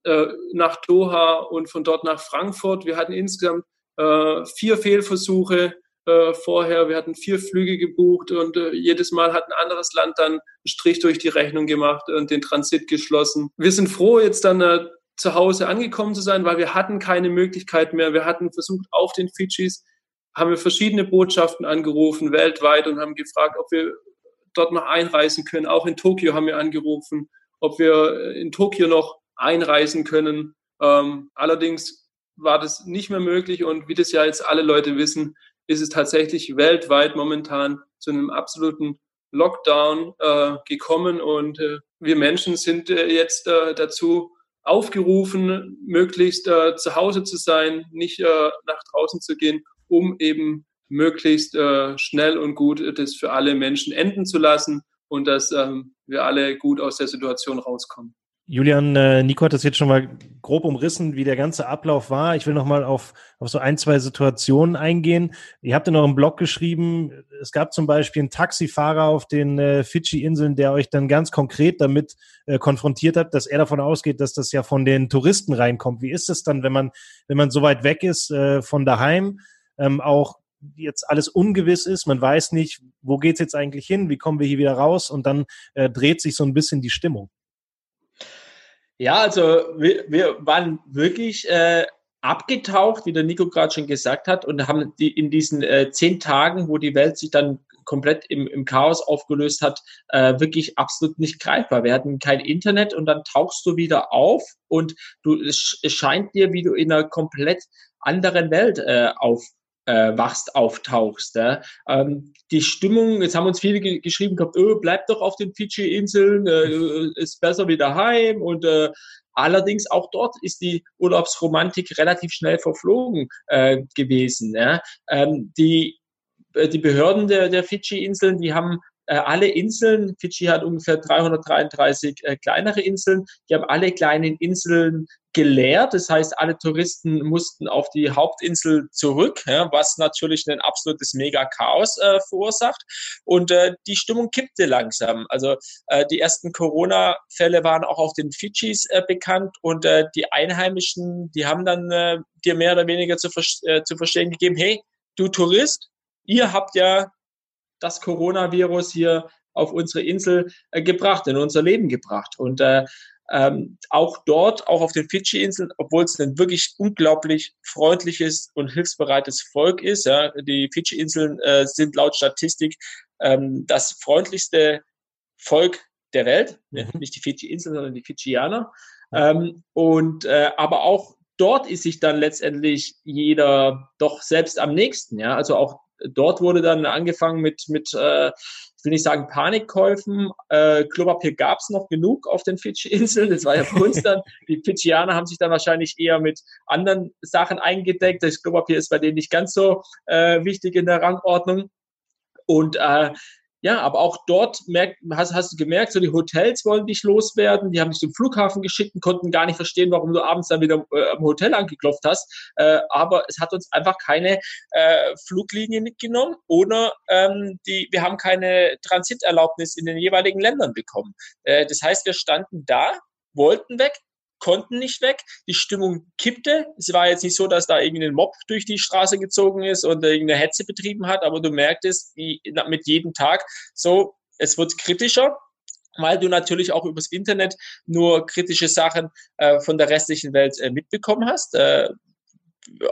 äh, nach Doha und von dort nach Frankfurt. Wir hatten insgesamt äh, vier Fehlversuche äh, vorher. Wir hatten vier Flüge gebucht und äh, jedes Mal hat ein anderes Land dann einen Strich durch die Rechnung gemacht und den Transit geschlossen. Wir sind froh, jetzt dann äh, zu Hause angekommen zu sein, weil wir hatten keine Möglichkeit mehr. Wir hatten versucht, auf den Fidschis, haben wir verschiedene Botschaften angerufen, weltweit, und haben gefragt, ob wir dort noch einreisen können. Auch in Tokio haben wir angerufen, ob wir in Tokio noch einreisen können. Ähm, allerdings war das nicht mehr möglich und wie das ja jetzt alle Leute wissen, ist es tatsächlich weltweit momentan zu einem absoluten Lockdown äh, gekommen und äh, wir Menschen sind äh, jetzt äh, dazu aufgerufen, möglichst äh, zu Hause zu sein, nicht äh, nach draußen zu gehen, um eben möglichst äh, schnell und gut das für alle Menschen enden zu lassen und dass ähm, wir alle gut aus der Situation rauskommen. Julian, äh, Nico hat das jetzt schon mal grob umrissen, wie der ganze Ablauf war. Ich will noch mal auf, auf so ein, zwei Situationen eingehen. Ihr habt in eurem Blog geschrieben, es gab zum Beispiel einen Taxifahrer auf den äh, Fidschi-Inseln, der euch dann ganz konkret damit äh, konfrontiert hat, dass er davon ausgeht, dass das ja von den Touristen reinkommt. Wie ist es dann, wenn man, wenn man so weit weg ist äh, von daheim, ähm, auch jetzt alles ungewiss ist, man weiß nicht, wo geht's jetzt eigentlich hin, wie kommen wir hier wieder raus und dann äh, dreht sich so ein bisschen die Stimmung. Ja, also wir, wir waren wirklich äh, abgetaucht, wie der Nico gerade schon gesagt hat, und haben die in diesen äh, zehn Tagen, wo die Welt sich dann komplett im, im Chaos aufgelöst hat, äh, wirklich absolut nicht greifbar. Wir hatten kein Internet und dann tauchst du wieder auf und du es, es scheint dir, wie du in einer komplett anderen Welt äh, auf äh, wachst, auftauchst. Ja. Ähm, die Stimmung, jetzt haben uns viele ge geschrieben gehabt, oh, bleib doch auf den Fidschi-Inseln, äh, ist besser wie daheim und äh, Allerdings auch dort ist die Urlaubsromantik relativ schnell verflogen äh, gewesen. Ja. Ähm, die, äh, die Behörden der, der Fidschi-Inseln, die haben äh, alle Inseln, Fidschi hat ungefähr 333 äh, kleinere Inseln, die haben alle kleinen Inseln geleert. Das heißt, alle Touristen mussten auf die Hauptinsel zurück, ja, was natürlich ein absolutes Mega-Chaos äh, verursacht. Und äh, die Stimmung kippte langsam. Also äh, die ersten Corona-Fälle waren auch auf den Fidschis äh, bekannt und äh, die Einheimischen, die haben dann äh, dir mehr oder weniger zu, äh, zu verstehen gegeben, hey, du Tourist, ihr habt ja das Coronavirus hier auf unsere Insel äh, gebracht, in unser Leben gebracht. Und äh, ähm, auch dort, auch auf den Fidschi-Inseln, obwohl es ein wirklich unglaublich freundliches und hilfsbereites Volk ist. Ja, die Fidschi-Inseln äh, sind laut Statistik ähm, das freundlichste Volk der Welt. Mhm. Nicht die Fidschi-Inseln, sondern die Fidschianer. Ähm, und äh, aber auch dort ist sich dann letztendlich jeder doch selbst am nächsten. Ja, also auch dort wurde dann angefangen mit mit äh, ich will nicht sagen Panikkäufen. Äh, Klopapier gab es noch genug auf den Fidschi-Inseln. Das war ja <laughs> Kunst dann. Die Fidschianer haben sich dann wahrscheinlich eher mit anderen Sachen eingedeckt. Das Klopapier ist bei denen nicht ganz so äh, wichtig in der Rangordnung. Und äh, ja, aber auch dort merkt, hast, hast du gemerkt, so die Hotels wollen dich loswerden, die haben dich zum Flughafen geschickt und konnten gar nicht verstehen, warum du abends dann wieder äh, am Hotel angeklopft hast. Äh, aber es hat uns einfach keine äh, Fluglinie mitgenommen oder ähm, die, wir haben keine Transiterlaubnis in den jeweiligen Ländern bekommen. Äh, das heißt, wir standen da, wollten weg, konnten nicht weg. Die Stimmung kippte. Es war jetzt nicht so, dass da irgendein Mob durch die Straße gezogen ist und irgendeine Hetze betrieben hat, aber du merktest wie mit jedem Tag so, es wird kritischer weil du natürlich auch übers Internet nur kritische Sachen äh, von der restlichen Welt äh, mitbekommen hast. Äh,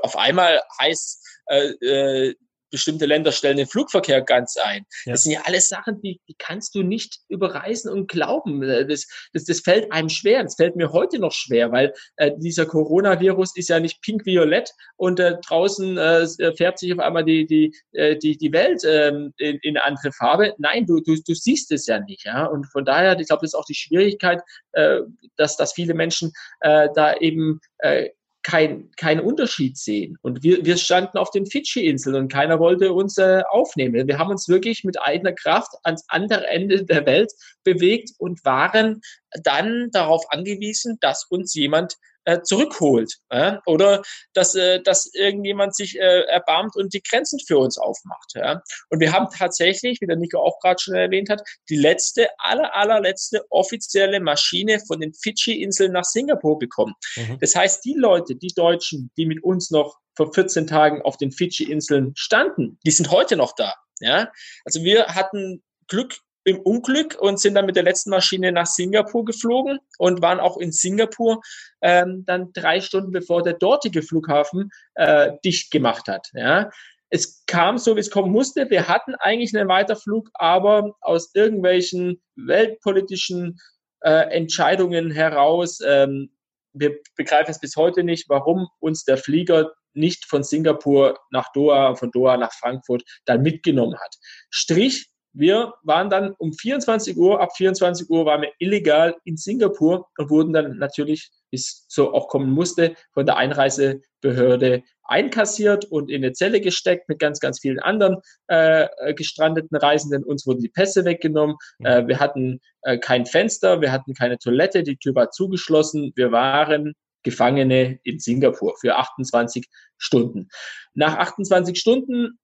auf einmal heißt äh, äh, bestimmte Länder stellen den Flugverkehr ganz ein. Ja. Das sind ja alles Sachen, die, die kannst du nicht überreißen und glauben. Das, das, das fällt einem schwer. Das fällt mir heute noch schwer, weil äh, dieser Coronavirus ist ja nicht pink-violett und äh, draußen äh, färbt sich auf einmal die, die, äh, die, die Welt äh, in, in eine andere Farbe. Nein, du, du, du siehst es ja nicht. Ja? Und von daher, ich glaube, das ist auch die Schwierigkeit, äh, dass, dass viele Menschen äh, da eben äh, kein, keinen Unterschied sehen. Und wir, wir standen auf den Fidschi-Inseln und keiner wollte uns äh, aufnehmen. Wir haben uns wirklich mit eigener Kraft ans andere Ende der Welt bewegt und waren dann darauf angewiesen, dass uns jemand äh, zurückholt. Ja? Oder dass, äh, dass irgendjemand sich äh, erbarmt und die Grenzen für uns aufmacht. Ja? Und wir haben tatsächlich, wie der Nico auch gerade schon erwähnt hat, die letzte, aller, allerletzte offizielle Maschine von den Fidschi-Inseln nach Singapur bekommen. Mhm. Das heißt, die Leute, die Deutschen, die mit uns noch vor 14 Tagen auf den Fidschi-Inseln standen, die sind heute noch da. Ja, also wir hatten Glück im Unglück und sind dann mit der letzten Maschine nach Singapur geflogen und waren auch in Singapur ähm, dann drei Stunden bevor der dortige Flughafen äh, dicht gemacht hat. Ja. Es kam so, wie es kommen musste. Wir hatten eigentlich einen Weiterflug, aber aus irgendwelchen weltpolitischen äh, Entscheidungen heraus, ähm, wir begreifen es bis heute nicht, warum uns der Flieger nicht von Singapur nach Doha, von Doha nach Frankfurt dann mitgenommen hat. Strich, wir waren dann um 24 Uhr, ab 24 Uhr waren wir illegal in Singapur und wurden dann natürlich, wie es so auch kommen musste, von der Einreisebehörde einkassiert und in eine Zelle gesteckt mit ganz, ganz vielen anderen äh, gestrandeten Reisenden. Uns wurden die Pässe weggenommen. Mhm. Äh, wir hatten äh, kein Fenster, wir hatten keine Toilette, die Tür war zugeschlossen. Wir waren Gefangene in Singapur für 28 Stunden. Nach 28 Stunden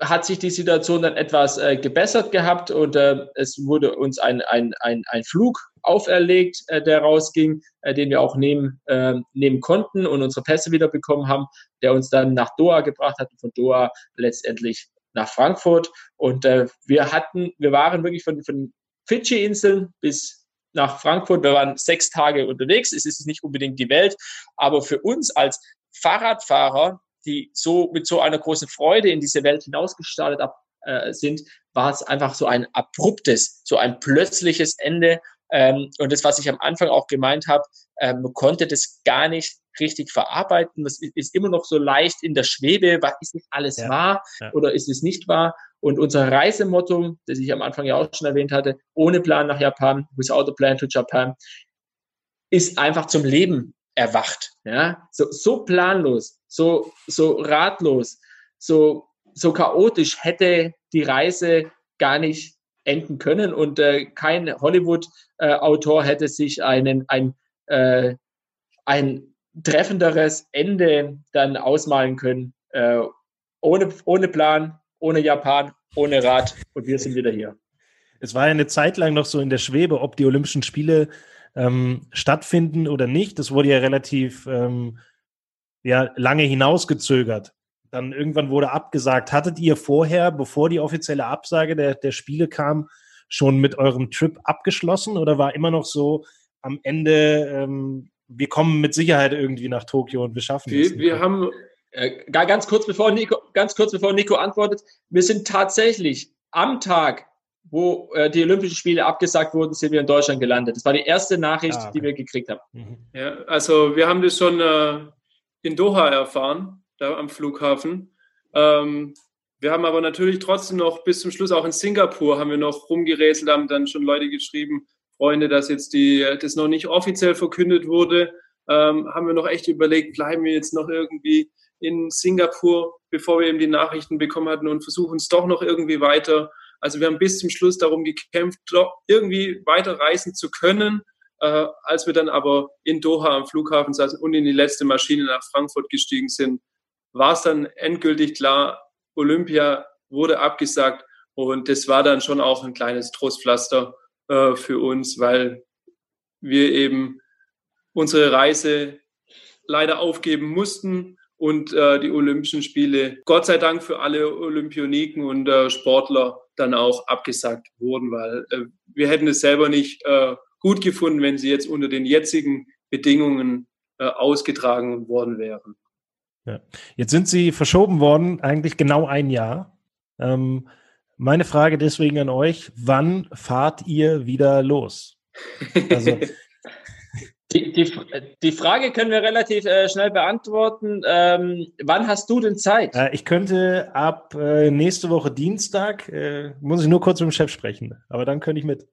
hat sich die Situation dann etwas äh, gebessert gehabt und äh, es wurde uns ein, ein, ein, ein Flug auferlegt, äh, der rausging, äh, den wir auch nehmen, äh, nehmen konnten und unsere Pässe wieder bekommen haben, der uns dann nach Doha gebracht hat und von Doha letztendlich nach Frankfurt. Und äh, wir hatten, wir waren wirklich von, von Fidschi-Inseln bis nach Frankfurt. Wir waren sechs Tage unterwegs. Es ist nicht unbedingt die Welt, aber für uns als Fahrradfahrer die so mit so einer großen Freude in diese Welt hinausgestartet äh, sind, war es einfach so ein abruptes, so ein plötzliches Ende. Ähm, und das, was ich am Anfang auch gemeint habe, ähm, man konnte das gar nicht richtig verarbeiten. Das ist immer noch so leicht in der Schwebe. Was ist das alles ja. wahr ja. oder ist es nicht wahr? Und unser Reisemotto, das ich am Anfang ja auch schon erwähnt hatte, ohne Plan nach Japan, without a plan to Japan, ist einfach zum Leben erwacht. Ja, so, so planlos, so, so ratlos, so, so chaotisch hätte die Reise gar nicht enden können und äh, kein Hollywood-Autor äh, hätte sich einen, ein, äh, ein treffenderes Ende dann ausmalen können. Äh, ohne, ohne Plan, ohne Japan, ohne Rat und wir sind wieder hier. Es war eine Zeit lang noch so in der Schwebe, ob die Olympischen Spiele ähm, stattfinden oder nicht. Das wurde ja relativ ähm, ja, lange hinausgezögert. Dann irgendwann wurde abgesagt. Hattet ihr vorher, bevor die offizielle Absage der, der Spiele kam, schon mit eurem Trip abgeschlossen oder war immer noch so am Ende, ähm, wir kommen mit Sicherheit irgendwie nach Tokio und wir schaffen es? Wir, wir haben äh, ganz kurz bevor Nico, ganz kurz bevor Nico antwortet, wir sind tatsächlich am Tag, wo äh, die Olympischen Spiele abgesagt wurden, sind wir in Deutschland gelandet. Das war die erste Nachricht, ah, okay. die wir gekriegt haben. Mhm. Ja, also wir haben das schon äh, in Doha erfahren, da am Flughafen. Ähm, wir haben aber natürlich trotzdem noch bis zum Schluss auch in Singapur haben wir noch rumgerätselt, haben dann schon Leute geschrieben, Freunde, dass jetzt die, das noch nicht offiziell verkündet wurde, ähm, haben wir noch echt überlegt, bleiben wir jetzt noch irgendwie in Singapur, bevor wir eben die Nachrichten bekommen hatten und versuchen es doch noch irgendwie weiter. Also wir haben bis zum Schluss darum gekämpft, irgendwie weiter reisen zu können. Äh, als wir dann aber in Doha am Flughafen saßen und in die letzte Maschine nach Frankfurt gestiegen sind, war es dann endgültig klar, Olympia wurde abgesagt und das war dann schon auch ein kleines Trostpflaster äh, für uns, weil wir eben unsere Reise leider aufgeben mussten und äh, die Olympischen Spiele, Gott sei Dank für alle Olympioniken und äh, Sportler, dann auch abgesagt wurden, weil äh, wir hätten es selber nicht äh, gut gefunden, wenn sie jetzt unter den jetzigen Bedingungen äh, ausgetragen worden wären. Ja. Jetzt sind sie verschoben worden, eigentlich genau ein Jahr. Ähm, meine Frage deswegen an euch, wann fahrt ihr wieder los? Also <laughs> Die, die, die, Frage können wir relativ äh, schnell beantworten. Ähm, wann hast du denn Zeit? Äh, ich könnte ab äh, nächste Woche Dienstag, äh, muss ich nur kurz mit dem Chef sprechen, aber dann könnte ich mit.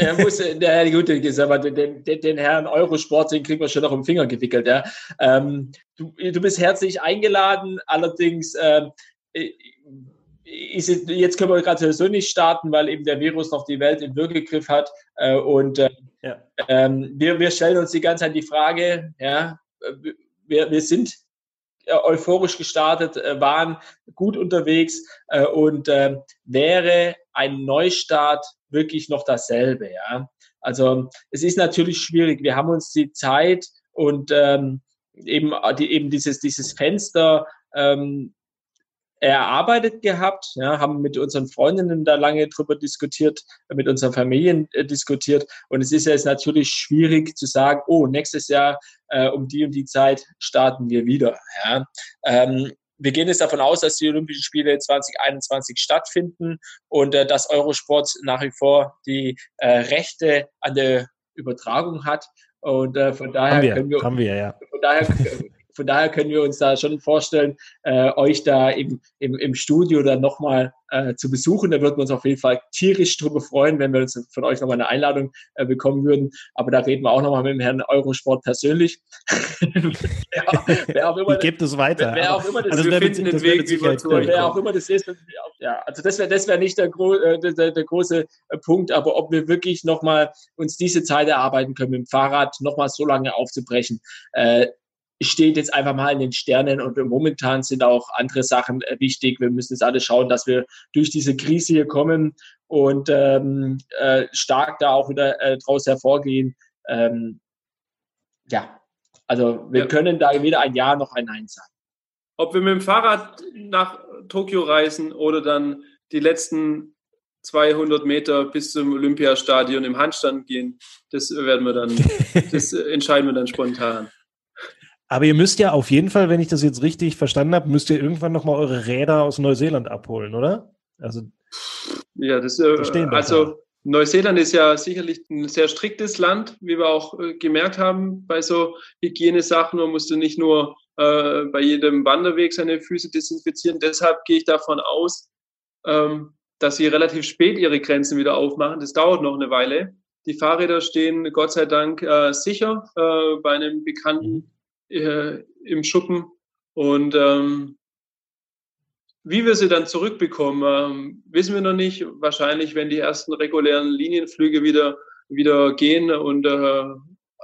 Ja, <laughs> muss, der, gut, aber den, den, den Herrn Eurosport, den kriegen wir schon noch im Finger gewickelt. Ja. Ähm, du, du bist herzlich eingeladen, allerdings ähm, ist, jetzt können wir gerade sowieso nicht starten, weil eben der Virus noch die Welt im Würgegriff hat. Äh, und äh, ja. ähm, wir, wir stellen uns die ganze Zeit die Frage, ja, wir, wir sind äh, euphorisch gestartet, äh, waren gut unterwegs äh, und äh, wäre ein Neustart wirklich noch dasselbe. Ja? Also es ist natürlich schwierig. Wir haben uns die Zeit und ähm, eben, die, eben dieses, dieses Fenster ähm, erarbeitet gehabt, ja, haben mit unseren Freundinnen da lange drüber diskutiert, mit unseren Familien äh, diskutiert. Und es ist jetzt natürlich schwierig zu sagen, oh, nächstes Jahr äh, um die und die Zeit starten wir wieder. Ja. Ähm, wir gehen jetzt davon aus, dass die Olympischen Spiele 2021 stattfinden und äh, dass Eurosport nach wie vor die äh, Rechte an der Übertragung hat. Und äh, von daher haben wir, können wir, haben wir ja. Von daher von daher können wir uns da schon vorstellen, äh, euch da im, im, im Studio dann nochmal äh, zu besuchen. Da würden wir uns auf jeden Fall tierisch drüber freuen, wenn wir uns von euch nochmal eine Einladung äh, bekommen würden. Aber da reden wir auch nochmal mit dem Herrn Eurosport persönlich. <laughs> wer, wer auch immer, gibt es weiter. Wer, wer auch immer das, also wir finden den Weg, wie wir Wer auch immer das ist. Ja, also das wäre das wäre nicht der, gro äh, der, der, große äh, Punkt, aber ob wir wirklich nochmal uns diese Zeit erarbeiten können, mit dem Fahrrad nochmal so lange aufzubrechen, äh, steht jetzt einfach mal in den Sternen und momentan sind auch andere Sachen äh, wichtig. Wir müssen jetzt alle schauen, dass wir durch diese Krise hier kommen und ähm, äh, stark da auch wieder äh, draus hervorgehen. Ähm, ja, also wir ja. können da weder ein Ja noch ein Nein sagen. Ob wir mit dem Fahrrad nach Tokio reisen oder dann die letzten 200 Meter bis zum Olympiastadion im Handstand gehen, das werden wir dann, <laughs> das entscheiden wir dann spontan. Aber ihr müsst ja auf jeden Fall, wenn ich das jetzt richtig verstanden habe, müsst ihr irgendwann nochmal eure Räder aus Neuseeland abholen, oder? Also ja, das, äh, also Neuseeland ist ja sicherlich ein sehr striktes Land, wie wir auch äh, gemerkt haben bei so Hygienesachen. Man musste nicht nur äh, bei jedem Wanderweg seine Füße desinfizieren. Deshalb gehe ich davon aus, ähm, dass sie relativ spät ihre Grenzen wieder aufmachen. Das dauert noch eine Weile. Die Fahrräder stehen Gott sei Dank äh, sicher äh, bei einem bekannten mhm äh, im Schuppen. Und ähm, wie wir sie dann zurückbekommen, ähm, wissen wir noch nicht. Wahrscheinlich, wenn die ersten regulären Linienflüge wieder, wieder gehen und äh,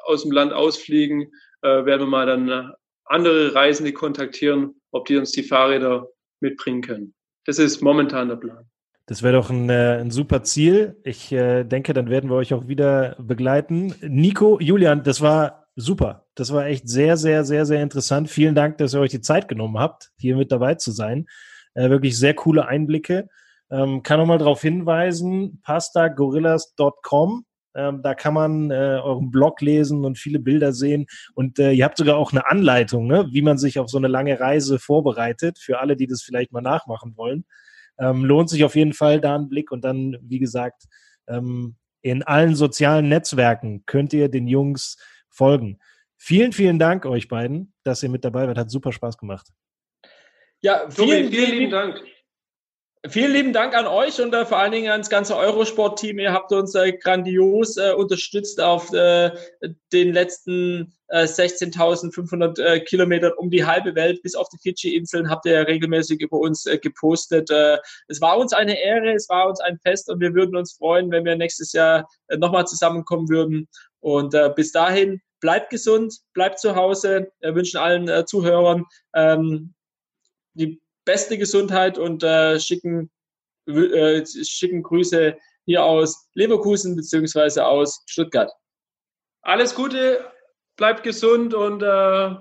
aus dem Land ausfliegen, äh, werden wir mal dann andere Reisende kontaktieren, ob die uns die Fahrräder mitbringen können. Das ist momentan der Plan. Das wäre doch ein, äh, ein, super Ziel. Ich äh, denke, dann werden wir euch auch wieder begleiten. Nico, Julian, das war super. Das war echt sehr, sehr, sehr, sehr interessant. Vielen Dank, dass ihr euch die Zeit genommen habt, hier mit dabei zu sein. Äh, wirklich sehr coole Einblicke. Ähm, kann nochmal darauf hinweisen, pastagorillas.com. Ähm, da kann man äh, euren Blog lesen und viele Bilder sehen. Und äh, ihr habt sogar auch eine Anleitung, ne, wie man sich auf so eine lange Reise vorbereitet, für alle, die das vielleicht mal nachmachen wollen. Ähm, lohnt sich auf jeden Fall da ein Blick. Und dann, wie gesagt, ähm, in allen sozialen Netzwerken könnt ihr den Jungs folgen. Vielen, vielen Dank euch beiden, dass ihr mit dabei wart. Hat super Spaß gemacht. Ja, vielen, vielen, vielen lieben Dank. Vielen lieben Dank an euch und äh, vor allen Dingen ans ganze Eurosport-Team. Ihr habt uns äh, grandios äh, unterstützt auf äh, den letzten 16.500 äh, Kilometern um die halbe Welt bis auf die Fidschi-Inseln. Habt ihr ja regelmäßig über uns äh, gepostet. es war uns eine Ehre, es war uns ein Fest und wir würden uns freuen, wenn wir nächstes Jahr nochmal zusammenkommen würden. Und bis dahin, bleibt gesund, bleibt zu Hause. Wir wünschen allen Zuhörern ähm, die beste Gesundheit und äh, schicken, äh, schicken Grüße hier aus Leverkusen beziehungsweise aus Stuttgart. Alles Gute, bleibt gesund und äh,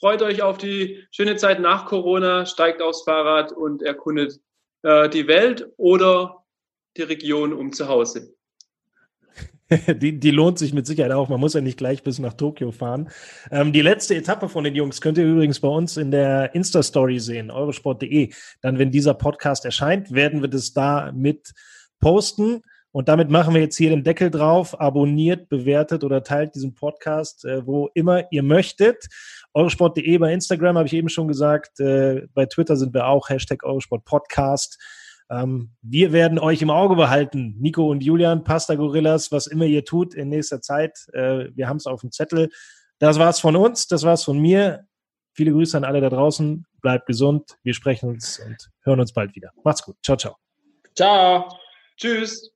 freut euch auf die schöne Zeit nach Corona, steigt aufs Fahrrad und erkundet äh, die Welt oder die Region um zu Hause. <laughs> die, die lohnt sich mit Sicherheit auch. Man muss ja nicht gleich bis nach Tokio fahren. Ähm, die letzte Etappe von den Jungs könnt ihr übrigens bei uns in der Insta-Story sehen, eurosport.de. Dann, wenn dieser Podcast erscheint, werden wir das da mit posten. Und damit machen wir jetzt hier den Deckel drauf. Abonniert, bewertet oder teilt diesen Podcast, äh, wo immer ihr möchtet. Eurosport.de bei Instagram habe ich eben schon gesagt. Äh, bei Twitter sind wir auch. Hashtag Eurosport Podcast. Ähm, wir werden euch im Auge behalten, Nico und Julian, Pasta Gorillas, was immer ihr tut in nächster Zeit. Äh, wir haben es auf dem Zettel. Das war's von uns, das war's von mir. Viele Grüße an alle da draußen. Bleibt gesund. Wir sprechen uns und hören uns bald wieder. Macht's gut. Ciao, ciao. Ciao. Tschüss.